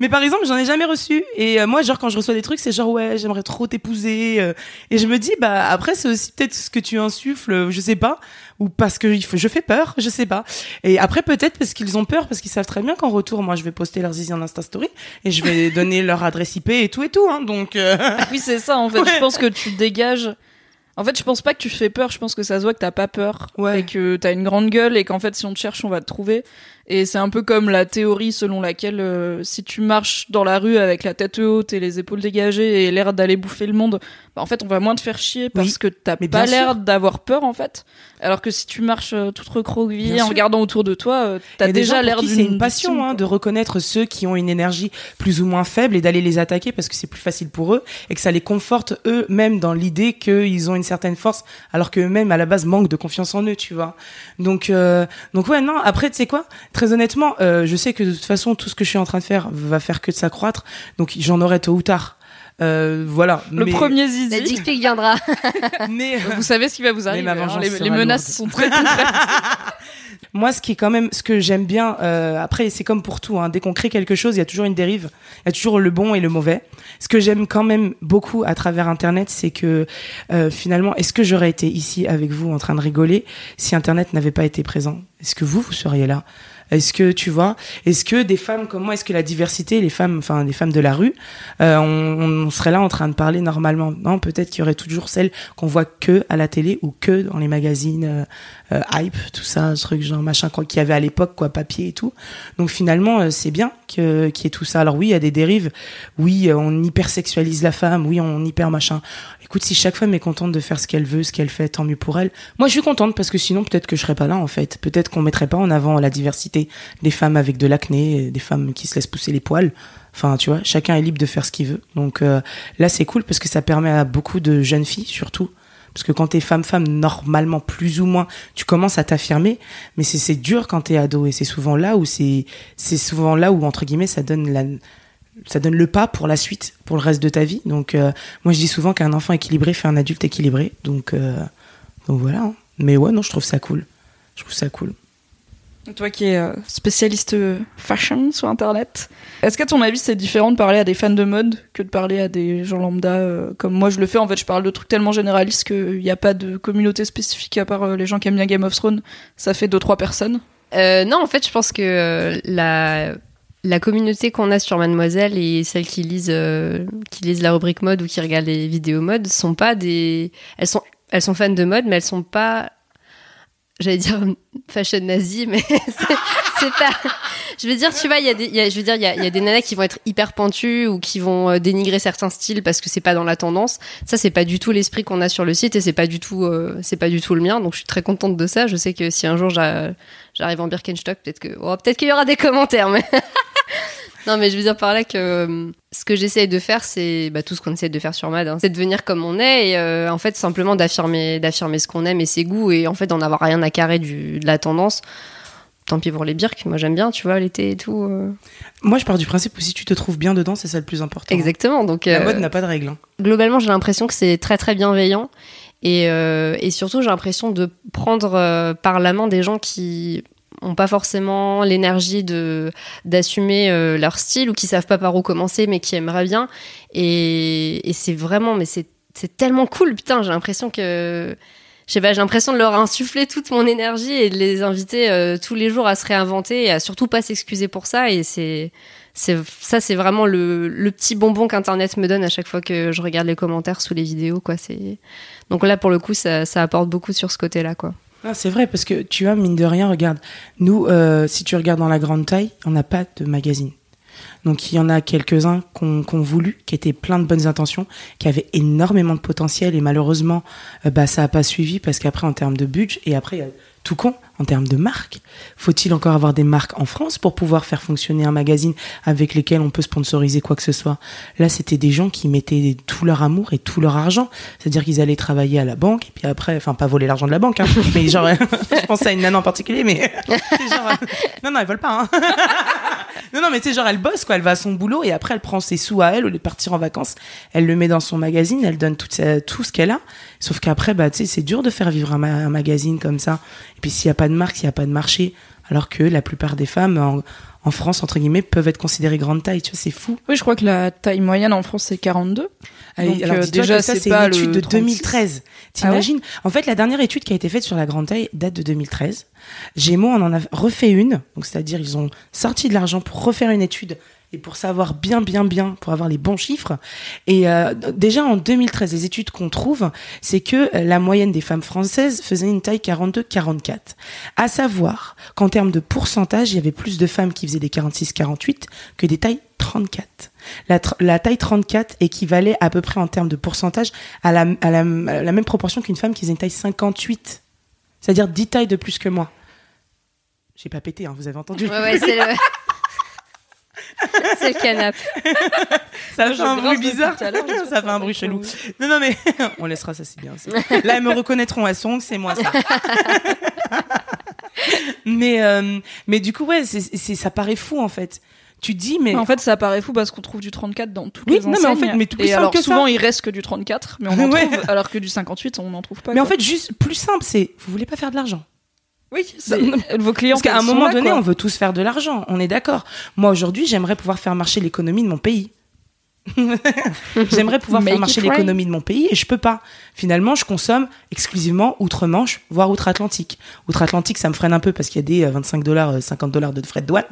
Mais par exemple, j'en ai jamais reçu. Et euh, moi, genre, quand je reçois des trucs, c'est genre, ouais, j'aimerais trop t'épouser. euh. et je me dis, bah, après, c'est aussi peut-être ce que tu insuffles, euh, je sais pas. Ou parce que il faut, je fais peur, je sais pas. Et après, peut-être parce qu'ils ont peur, parce qu'ils savent très bien qu'en retour, moi, je vais poster leur zizi en Insta Story. Et je vais donner leur adresse IP et tout et tout, hein. Donc, euh, Oui, c'est ça, en fait. Ouais. Je pense que tu dégages. En fait, je pense pas que tu fais peur, je pense que ça se voit que t'as pas peur. Ouais. Et que t'as une grande gueule et qu'en fait, si on te cherche, on va te trouver. Et c'est un peu comme la théorie selon laquelle euh, si tu marches dans la rue avec la tête haute et les épaules dégagées et l'air d'aller bouffer le monde, bah, en fait, on va moins te faire chier parce Oui. que t'as pas l'air d'avoir peur, en fait. Alors que si tu marches euh, toute recroquevillée en regardant autour de toi, euh, t'as déjà l'air d'une C'est une passion hein, de reconnaître ceux qui ont une énergie plus ou moins faible et d'aller les attaquer parce que c'est plus facile pour eux et que ça les conforte eux-mêmes dans l'idée qu'ils ont une certaine force alors qu'eux-mêmes à la base manquent de confiance en eux, tu vois. Donc, euh, donc ouais, non. Après, tu sais quoi? Très honnêtement, euh, je sais que de toute façon, tout ce que je suis en train de faire va faire que de s'accroître. Donc, j'en aurai tôt ou tard. Euh, voilà. Le Mais- premier La zizi. dick pic viendra. mais Vous savez ce qui va vous arriver. ma hein. Les, les menaces lourde. sont très concrètes. Moi, ce qui est quand même, ce que j'aime bien, euh, après, c'est comme pour tout, hein, dès qu'on crée quelque chose, il y a toujours une dérive, il y a toujours le bon et le mauvais. Ce que j'aime quand même beaucoup à travers Internet, c'est que euh, finalement, est-ce que j'aurais été ici avec vous en train de rigoler si Internet n'avait pas été présent? Est-ce que vous, vous seriez là? Est-ce que tu vois Est-ce que des femmes comme moi, est-ce que la diversité, les femmes, enfin des femmes de la rue, euh, on, on serait là en train de parler normalement? Non, peut-être qu'il y aurait toujours celles qu'on voit que à la télé ou que dans les magazines euh, euh, hype, tout ça, ce truc genre machin qu'il y avait à l'époque quoi, papier et tout. Donc finalement, euh, c'est bien que qu'il y ait tout ça. Alors oui, il y a des dérives. Oui, euh, on hypersexualise la femme. Oui, on hyper machin. Si chaque femme est contente de faire ce qu'elle veut, ce qu'elle fait, tant mieux pour elle. Moi, je suis contente parce que sinon, peut-être que je serais pas là en fait. Peut-être qu'on mettrait pas en avant la diversité des femmes avec de l'acné, des femmes qui se laissent pousser les poils. Enfin, tu vois, chacun est libre de faire ce qu'il veut. Donc euh, là, c'est cool parce que ça permet à beaucoup de jeunes filles, surtout. Parce que quand t'es femme-femme, normalement, plus ou moins, tu commences à t'affirmer. Mais c'est dur quand t'es ado. Et c'est souvent là où c'est c'est souvent là où, entre guillemets, ça donne la ça donne le pas pour la suite, pour le reste de ta vie. Donc, euh, moi, je dis souvent qu'un enfant équilibré fait un adulte équilibré. Donc, euh, donc voilà. hein. Mais ouais, non, je trouve ça cool. Je trouve ça cool. Toi qui es euh, spécialiste fashion sur internet, est-ce qu'à ton avis c'est différent de parler à des fans de mode que de parler à des gens lambda euh, comme moi je le fais En fait, je parle de trucs tellement généralistes qu'il n'y a pas de communauté spécifique à part les gens qui aiment bien Game of Thrones. Ça fait deux trois personnes. Euh, non, en fait, je pense que la, la communauté qu'on a sur Mademoiselle et celles qui lisent, euh, qui lisent la rubrique mode ou qui regardent les vidéos mode sont pas des. Elles sont, elles sont fans de mode, mais elles sont pas. J'allais dire fashion nazi, mais c'est pas. Je veux dire, tu vois, il y a des, y je veux dire, il y a, y a des nanas qui vont être hyper pentues ou qui vont euh, dénigrer certains styles parce que c'est pas dans la tendance. Ça, c'est pas du tout l'esprit qu'on a sur le site et c'est pas du tout, euh, c'est pas du tout le mien. Donc, je suis très contente de ça. Je sais que si un jour j'a- j'arrive en Birkenstock, peut-être que, oh, peut-être qu'il y aura des commentaires, mais. Non, mais je veux dire par là que euh, ce que j'essaye de faire, c'est bah, tout ce qu'on essaie de faire sur Mad, hein. c'est de venir comme on est et euh, en fait simplement d'affirmer, d'affirmer ce qu'on aime et ses goûts et en fait d'en avoir rien à carrer du, de la tendance. Tant pis pour les birks, moi j'aime bien, tu vois, l'été et tout. euh. Moi, je pars du principe où si tu te trouves bien dedans, c'est ça le plus important. Exactement. Donc La mode n'a pas de règles. hein. globalement, j'ai l'impression que c'est très très bienveillant. Et, euh, et surtout, j'ai l'impression de prendre euh, par la main des gens qui ont pas forcément l'énergie de d'assumer euh, leur style ou qui savent pas par où commencer mais qui aimeraient bien. Et, et c'est vraiment mais c'est tellement cool. Putain j'ai l'impression que je sais pas j'ai l'impression de leur insuffler toute mon énergie et de les inviter euh, tous les jours à se réinventer et à surtout pas s'excuser pour ça. Et c'est c'est ça c'est vraiment le, le petit bonbon qu'internet me donne à chaque fois que je regarde les commentaires sous les vidéos quoi. C'est donc là pour le coup ça, ça apporte beaucoup sur ce côté là quoi C'est vrai, parce que tu vois, mine de rien, regarde, nous, euh, si tu regardes dans la grande taille, on n'a pas de magazine. Donc il y en a quelques-uns qu'on qu'on voulu, qui étaient plein de bonnes intentions, qui avaient énormément de potentiel, et malheureusement, euh, bah, ça n'a pas suivi, parce qu'après, en termes de budget, et après, tout con, en termes de marque. Faut-il encore avoir des marques en France pour pouvoir faire fonctionner un magazine avec lesquels on peut sponsoriser quoi que ce soit? Là, c'était des gens qui mettaient tout leur amour et tout leur argent. C'est-à-dire qu'ils allaient travailler à la banque et puis après, enfin pas voler l'argent de la banque, hein, mais genre, je pense à une nana en particulier, mais genre, non non, elle vole pas. Hein. Non non, mais tu sais genre elle bosse quoi, elle va à son boulot et après elle prend ses sous à elle au lieu de partir en vacances, elle le met dans son magazine, elle donne tout, tout ce qu'elle a. Sauf qu'après, bah tu sais, c'est dur de faire vivre un, un magazine comme ça. Et puis s'il n'y a pas de marque, s'il n'y a pas de marché, alors que la plupart des femmes en, en, France, entre guillemets, peuvent être considérées grande taille. Tu vois, c'est fou. Oui, je crois que la taille moyenne en France, c'est 42. Donc, alors, euh, déjà, ça, c'est une étude de 2013. T'imagines? En fait, la dernière étude qui a été faite sur la grande taille date de 2013. Gémeaux on en a refait une. Donc, c'est-à-dire, ils ont sorti de l'argent pour refaire une étude et pour savoir bien, bien, bien, pour avoir les bons chiffres. Et euh, déjà en 2013, les études qu'on trouve, c'est que la moyenne des femmes françaises faisait une taille 42-44. À savoir qu'en termes de pourcentage, il y avait plus de femmes qui faisaient des 46-48 que des tailles 34. La, la, taille 34 équivalait à peu près en termes de pourcentage à la, à la, à la même proportion qu'une femme qui faisait une taille 58. C'est-à-dire 10 tailles de plus que moi. J'ai pas pété, hein, vous avez entendu. Ouais, ouais, c'est le... c'est le canapé. Ça fait un bruit bizarre. Ça fait un bruit chelou. Non, non, mais on laissera ça, c'est bien. Là, elles me reconnaîtront à son, c'est moi ça. mais, euh, mais du coup, ouais, c'est, ça paraît fou en fait. Tu dis, mais. En fait, ça paraît fou parce qu'on trouve du 34 dans toutes oui, les enseignes. Non, mais en fait, mais tout plus Et simple alors, que souvent, ça. il reste que du 34, mais on en Ouais. trouve, alors que du 58, on n'en trouve pas. Mais en fait, juste plus simple, c'est vous voulez pas faire de l'argent. Oui, vos clients. Parce qu'à un moment là, donné, quoi. on veut tous faire de l'argent. On est d'accord. Moi, aujourd'hui, j'aimerais pouvoir faire marcher l'économie de mon pays. J'aimerais pouvoir Make faire marcher l'économie de mon pays et je peux pas. Finalement, je consomme exclusivement outre-Manche, voire outre-Atlantique. Outre-Atlantique, ça me freine un peu parce qu'il y a des euh, 25 dollars, 50 dollars de frais de douane,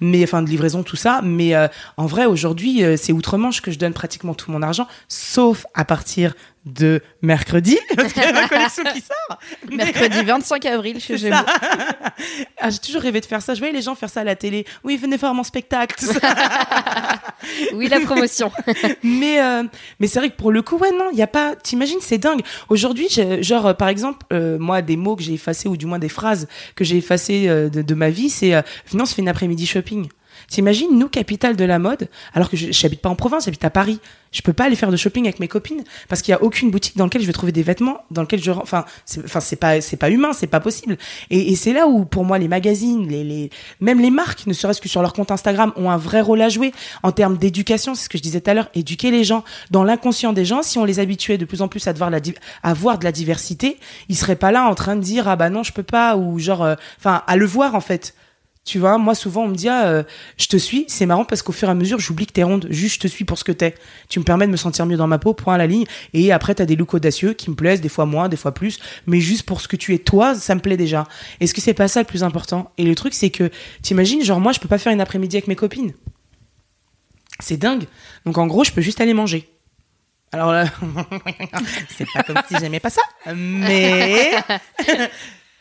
mais enfin de livraison, tout ça. Mais euh, en vrai, aujourd'hui, euh, c'est outre-Manche que je donne pratiquement tout mon argent, sauf à partir de mercredi, parce qu'il y a ma collection qui sort. Mercredi 25 avril chez Gémeaux. Ah, j'ai toujours rêvé de faire ça. Je voyais les gens faire ça à la télé. Oui, venez voir mon spectacle. Oui, la promotion. mais euh, mais c'est vrai que pour le coup, ouais, non, il y a pas. T'imagines, c'est dingue. Aujourd'hui, genre euh, par exemple, euh, moi, des mots que j'ai effacés ou du moins des phrases que j'ai effacées euh, de, ma vie, c'est euh, fait une après-midi shopping. T'imagines, nous, capitale de la mode, alors que j'habite pas en province, j'habite à Paris. Je peux pas aller faire de shopping avec mes copines parce qu'il y a aucune boutique dans laquelle je vais trouver des vêtements, dans lequel je, enfin, c'est, enfin, c'est pas, c'est pas humain, c'est pas possible. Et, et c'est là où, pour moi, les magazines, les, les, même les marques, ne serait-ce que sur leur compte Instagram, ont un vrai rôle à jouer en termes d'éducation. C'est ce que je disais tout à l'heure, éduquer les gens dans l'inconscient des gens. Si on les habituait de plus en plus à devoir la, à voir de la diversité, ils seraient pas là en train de dire ah bah non je peux pas ou genre, euh, enfin, à le voir en fait. Tu vois, moi souvent on me dit ah, euh, je te suis, c'est marrant parce qu'au fur et à mesure j'oublie que t'es ronde, juste je te suis pour ce que t'es. Tu me permets de me sentir mieux dans ma peau, point à la ligne. Et après t'as des looks audacieux qui me plaisent, des fois moins, des fois plus, mais juste pour ce que tu es toi, ça me plaît déjà. Est-ce que c'est pas ça le plus important? Et le truc c'est que t'imagines, genre moi je peux pas faire une après-midi avec mes copines. C'est dingue. Donc en gros je peux juste aller manger. Alors là, c'est pas comme si j'aimais pas ça, mais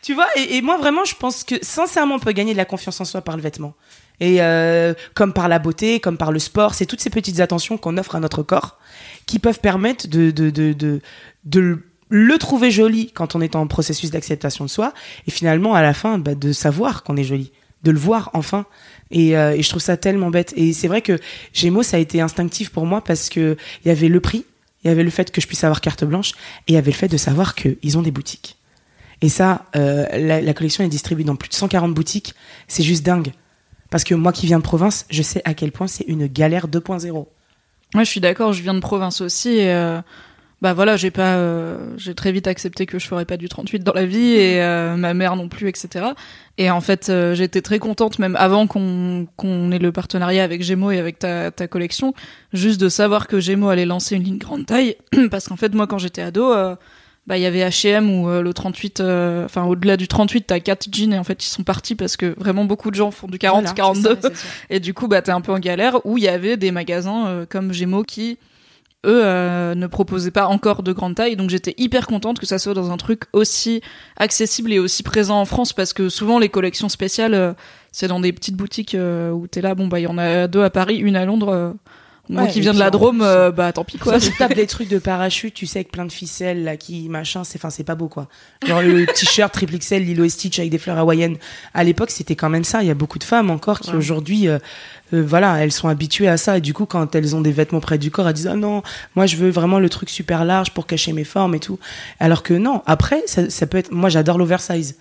tu vois. Et, et moi vraiment, je pense que sincèrement, on peut gagner de la confiance en soi par le vêtement. Et euh, comme par la beauté, comme par le sport, c'est toutes ces petites attentions qu'on offre à notre corps qui peuvent permettre de de de de, de le- trouver joli quand on est en processus d'acceptation de soi, et finalement à la fin bah, de savoir qu'on est joli, de le voir enfin. Et, euh, et je trouve ça tellement bête. Et c'est vrai que Gémeaux, ça a été instinctif pour moi parce que il y avait le prix, il y avait le fait que je puisse avoir carte blanche, et il y avait le fait de savoir qu'ils ont des boutiques. Et ça, euh, la, collection est distribuée dans plus de 140 boutiques. C'est juste dingue. Parce que moi qui viens de province, je sais à quel point c'est une galère 2.0. Ouais, je suis d'accord, je viens de province aussi. Et euh, bah voilà, euh, j'ai très vite accepté que je ferais pas du 38 dans la vie et ma mère non plus, etc. Et en fait, j'étais très contente, même avant qu'on qu'on ait le partenariat avec Gémeaux et avec ta, ta collection, juste de savoir que Gémeaux allait lancer une ligne grande taille. Parce qu'en fait, moi, quand j'étais ado, bah il y avait H&M où euh, le 38, euh, enfin au-delà du 38, t'as 4 jeans et en fait ils sont partis parce que vraiment beaucoup de gens font du 40, Voilà, 42. c'est ça, c'est ça. Et du coup, bah, t'es un peu en galère où il y avait des magasins euh, comme Gémeaux qui, eux, euh, ne proposaient pas encore de grande taille. Donc j'étais hyper contente que ça soit dans un truc aussi accessible et aussi présent en France parce que souvent les collections spéciales, c'est dans des petites boutiques où t'es là, bon, bah, il y en a deux à Paris, une à Londres. Moi Ouais, qui viens de la Drôme, euh, bah tant pis quoi. Soit tu tapes des trucs de parachute, tu sais, avec plein de ficelles, là, qui, machin, c'est, enfin, c'est pas beau, quoi. Genre le t-shirt triple XL, Lilo et Stitch avec des fleurs hawaïennes. À l'époque, c'était quand même ça. Il y a beaucoup de femmes encore qui, Ouais. aujourd'hui, euh, euh, voilà, elles sont habituées à ça. Et du coup, quand elles ont des vêtements près du corps, elles disent, ah non, moi, je veux vraiment le truc super large pour cacher mes formes et tout. Alors que non. Après, ça, ça peut être, moi, j'adore l'oversize.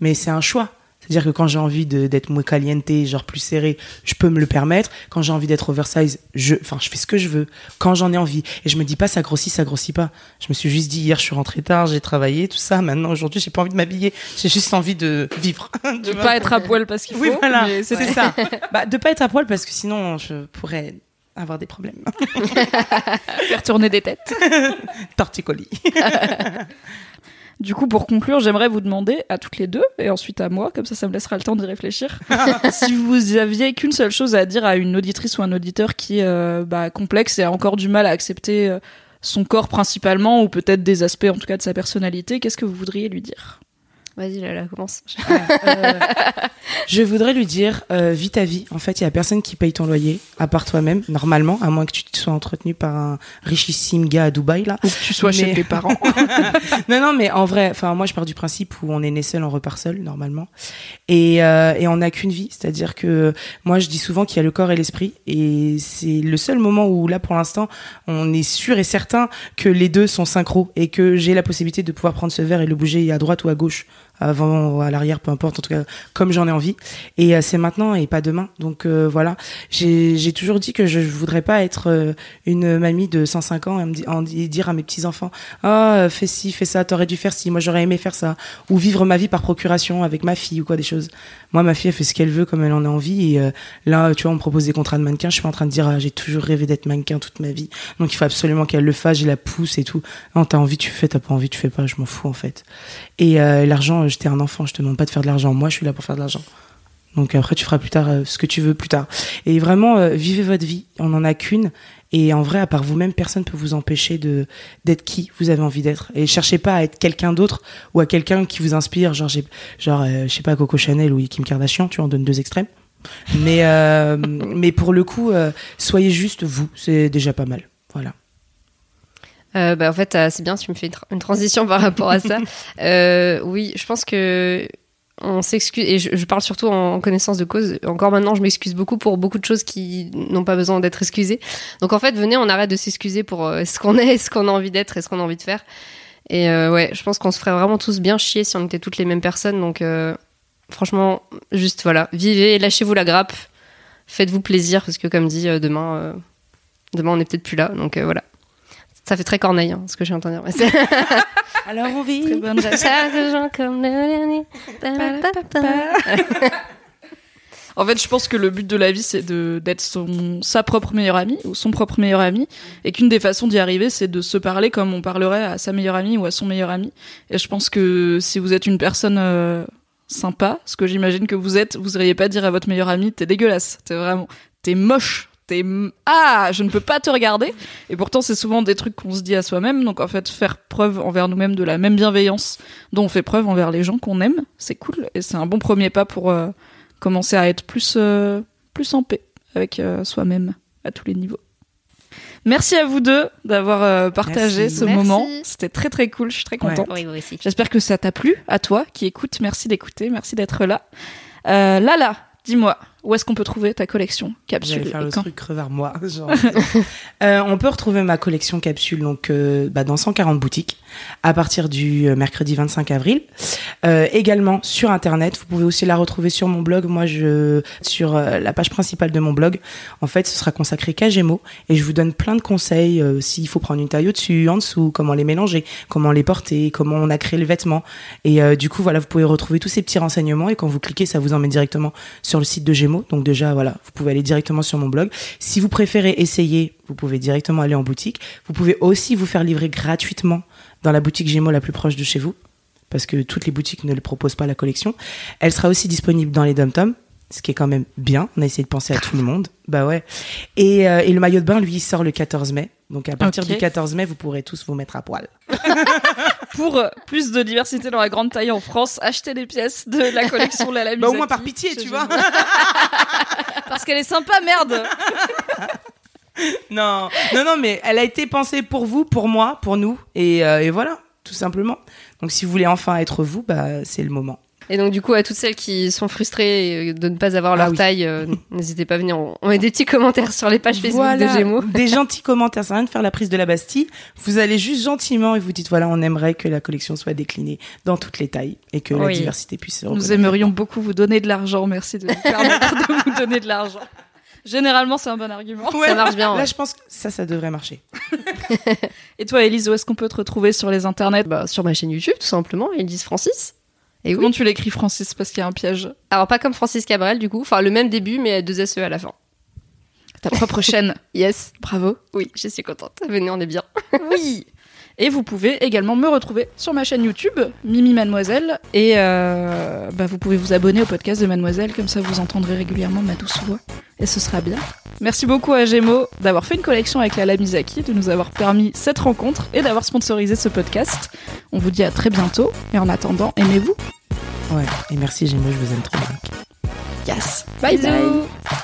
Mais c'est un choix. C'est-à-dire que quand j'ai envie de- d'être muy caliente, genre plus serré, je peux me le permettre. Quand j'ai envie d'être oversize, je, enfin, je fais ce que je veux. Quand j'en ai envie. Et je me dis pas, ça grossit, ça grossit pas. Je me suis juste dit, hier, je suis rentrée tard, j'ai travaillé, tout ça. Maintenant, aujourd'hui, j'ai pas envie de m'habiller. J'ai juste envie de vivre. De pas être à poil parce qu'il faut. Oui, voilà. c'est ça. bah, de pas être à poil parce que sinon, je pourrais avoir des problèmes. faire tourner des têtes. Torticolis. Du coup, pour conclure, j'aimerais vous demander à toutes les deux et ensuite à moi, comme ça, ça me laissera le temps d'y réfléchir, si vous aviez qu'une seule chose à dire à une auditrice ou un auditeur qui est euh, bah, complexe et a encore du mal à accepter euh, son corps principalement ou peut-être des aspects en tout cas de sa personnalité, qu'est-ce que vous voudriez lui dire? Vas-y, Lala, commence. Euh, je voudrais lui dire, euh, vis ta vie. En fait, il y a personne qui paye ton loyer, à part toi-même, normalement, à moins que tu te sois entretenu par un richissime gars à Dubaï, là. Ou que tu sois chez tes parents. non, non, mais en vrai, enfin, moi, je pars du principe où on est né seul, on repart seul, normalement. Et, euh, et on n'a qu'une vie. C'est-à-dire que moi, je dis souvent qu'il y a le corps et l'esprit. Et c'est le seul moment où, là, pour l'instant, on est sûr et certain que les deux sont synchro et que j'ai la possibilité de pouvoir prendre ce verre et le bouger à droite ou à gauche, avant ou à l'arrière, peu importe, en tout cas, comme j'en ai envie. Et euh, c'est maintenant et pas demain. Donc euh, voilà, j'ai toujours dit que je voudrais pas être euh, une mamie de 105 ans et, me dire à mes petits enfants ah fais ci fais ça t'aurais dû faire ci. Moi j'aurais aimé faire ça ou vivre ma vie par procuration avec ma fille ou quoi des choses. Moi ma fille elle fait ce qu'elle veut comme elle en a envie. Et là tu vois on me propose des contrats de mannequin. Je suis pas en train de dire ah, j'ai toujours rêvé d'être mannequin toute ma vie. Donc il faut absolument qu'elle le fasse. Je la pousse et tout. Non t'as envie tu fais t'as pas envie tu fais pas. Je m'en fous en fait. Et euh, l'argent j'étais un enfant je te demande pas de faire de l'argent moi je suis là pour faire de l'argent donc après, tu feras plus tard euh, ce que tu veux plus tard. Et vraiment, euh, vivez votre vie. On n'en a qu'une. Et en vrai, à part vous-même, personne peut vous empêcher de d'être qui vous avez envie d'être. Et cherchez pas à être quelqu'un d'autre ou à quelqu'un qui vous inspire. Genre, genre, euh, je sais pas, Coco Chanel ou Kim Kardashian. Tu en donnes deux extrêmes. Mais euh, mais pour le coup, euh, soyez juste vous. C'est déjà pas mal. Voilà. Euh, bah, en fait, euh, c'est bien, tu me fais une, tra- une transition par rapport à ça. Euh, oui, je pense que on s'excuse, et je, je parle surtout en connaissance de cause. Encore maintenant, je m'excuse beaucoup pour beaucoup de choses qui n'ont pas besoin d'être excusées. Donc en fait, venez, on arrête de s'excuser pour euh, ce qu'on est, ce qu'on a envie d'être et ce qu'on a envie de faire. Et euh, ouais, je pense qu'on se ferait vraiment tous bien chier si on était toutes les mêmes personnes. Donc euh, franchement, juste voilà, vivez, lâchez-vous la grappe, faites-vous plaisir parce que comme dit, demain, demain on n'est peut-être plus là. Donc voilà. Ça fait très corneille, hein, ce que je suis en train de dire. Mais c'est- Alors on vit. Très bonne Chaque jour comme le dernier. En fait, je pense que le but de la vie, c'est de d'être son sa propre meilleure amie ou son propre meilleur ami, et qu'une des façons d'y arriver, c'est de se parler comme on parlerait à sa meilleure amie ou à son meilleur ami. Et je pense que si vous êtes une personne euh, sympa, ce que j'imagine que vous êtes, vous n'iriez pas dire à votre meilleure amie, t'es dégueulasse, t'es vraiment, t'es moche. T'es ah, je ne peux pas te regarder. Et pourtant, c'est souvent des trucs qu'on se dit à soi-même. Donc, en fait, faire preuve envers nous-mêmes de la même bienveillance dont on fait preuve envers les gens qu'on aime, c'est cool. Et c'est un bon premier pas pour euh, commencer à être plus, euh, plus en paix avec euh, soi-même à tous les niveaux. Merci à vous deux d'avoir partagé Merci. ce Merci. moment. C'était très très cool, je suis très contente. Oui, oui, aussi. J'espère que ça t'a plu, à toi qui écoutes. Merci d'écouter, merci d'être là. Lala, dis-moi, où est-ce qu'on peut trouver ta collection capsule faire et le quand truc crevard moi. genre. Euh, on peut retrouver ma collection capsule donc euh, bah, dans 140 boutiques à partir du euh, mercredi 25 avril. Euh, également sur internet, vous pouvez aussi la retrouver sur mon blog. Moi, je sur la page principale de mon blog. En fait, ce sera consacré qu'à Gémeaux et je vous donne plein de conseils s'il faut prendre une taille au-dessus, en dessous, comment les mélanger, comment les porter, comment on a créé le vêtement. Et du coup, voilà, vous pouvez retrouver tous ces petits renseignements et quand vous cliquez, ça vous emmène directement sur le site de Gémeaux. Donc déjà, voilà, vous pouvez aller directement sur mon blog. Si vous préférez essayer, vous pouvez directement aller en boutique. Vous pouvez aussi vous faire livrer gratuitement dans la boutique Gémeaux la plus proche de chez vous, parce que toutes les boutiques ne le proposent pas la collection. Elle sera aussi disponible dans les dom ce qui est quand même bien. On a essayé de penser à tout le monde. Bah ouais. Et, euh, et le maillot de bain, lui, sort le 14 mai. Donc à partir du 14 mai, vous pourrez tous vous mettre à poil. Pour euh, plus de diversité dans la grande taille en France, achetez des pièces de la collection Lala Bah, au moins par pitié, tu vois. Parce qu'elle est sympa, merde non, non, non, mais elle a été pensée pour vous, pour moi, pour nous, et, euh, et voilà, tout simplement. Donc si vous voulez enfin être vous, bah c'est le moment. Et donc, du coup, à toutes celles qui sont frustrées de ne pas avoir leur Ah oui. taille, euh, n'hésitez pas à venir. On met des petits commentaires sur les pages Facebook Voilà, de Gémeaux. des gentils commentaires, ça rien de faire la prise de la Bastille. Vous allez juste gentiment et vous dites voilà, on aimerait que la collection soit déclinée dans toutes les tailles et que la diversité puisse se Nous aimerions beaucoup vous donner de l'argent. Merci de nous permettre de vous donner de l'argent. Généralement, c'est un bon argument. Ouais, Ça marche bien, Là, ouais. je pense que ça, ça devrait marcher. Et toi, Elise, où est-ce qu'on peut te retrouver sur les internets? Bah, sur ma chaîne YouTube, tout simplement, Elise Francis. Et oui. Comment tu l'écris, Francis? Parce qu'il y a un piège. Alors, pas comme Francis Cabrel, du coup. Enfin, le même début, mais deux SE à la fin. Ta propre chaîne. Yes. Bravo. Oui, je suis contente. Venez, on est bien. Oui. Et vous pouvez également me retrouver sur ma chaîne YouTube, Mimi Mademoiselle. Et euh, bah, vous pouvez vous abonner au podcast de Mademoiselle, comme ça vous entendrez régulièrement ma douce voix. Et ce sera bien. Merci beaucoup à Gémeaux d'avoir fait une collection avec la Misaki, de nous avoir permis cette rencontre et d'avoir sponsorisé ce podcast. On vous dit à très bientôt. Et en attendant, aimez-vous. Ouais. Et merci, Gémeaux, je vous aime trop. bien. Yes. Bye bye.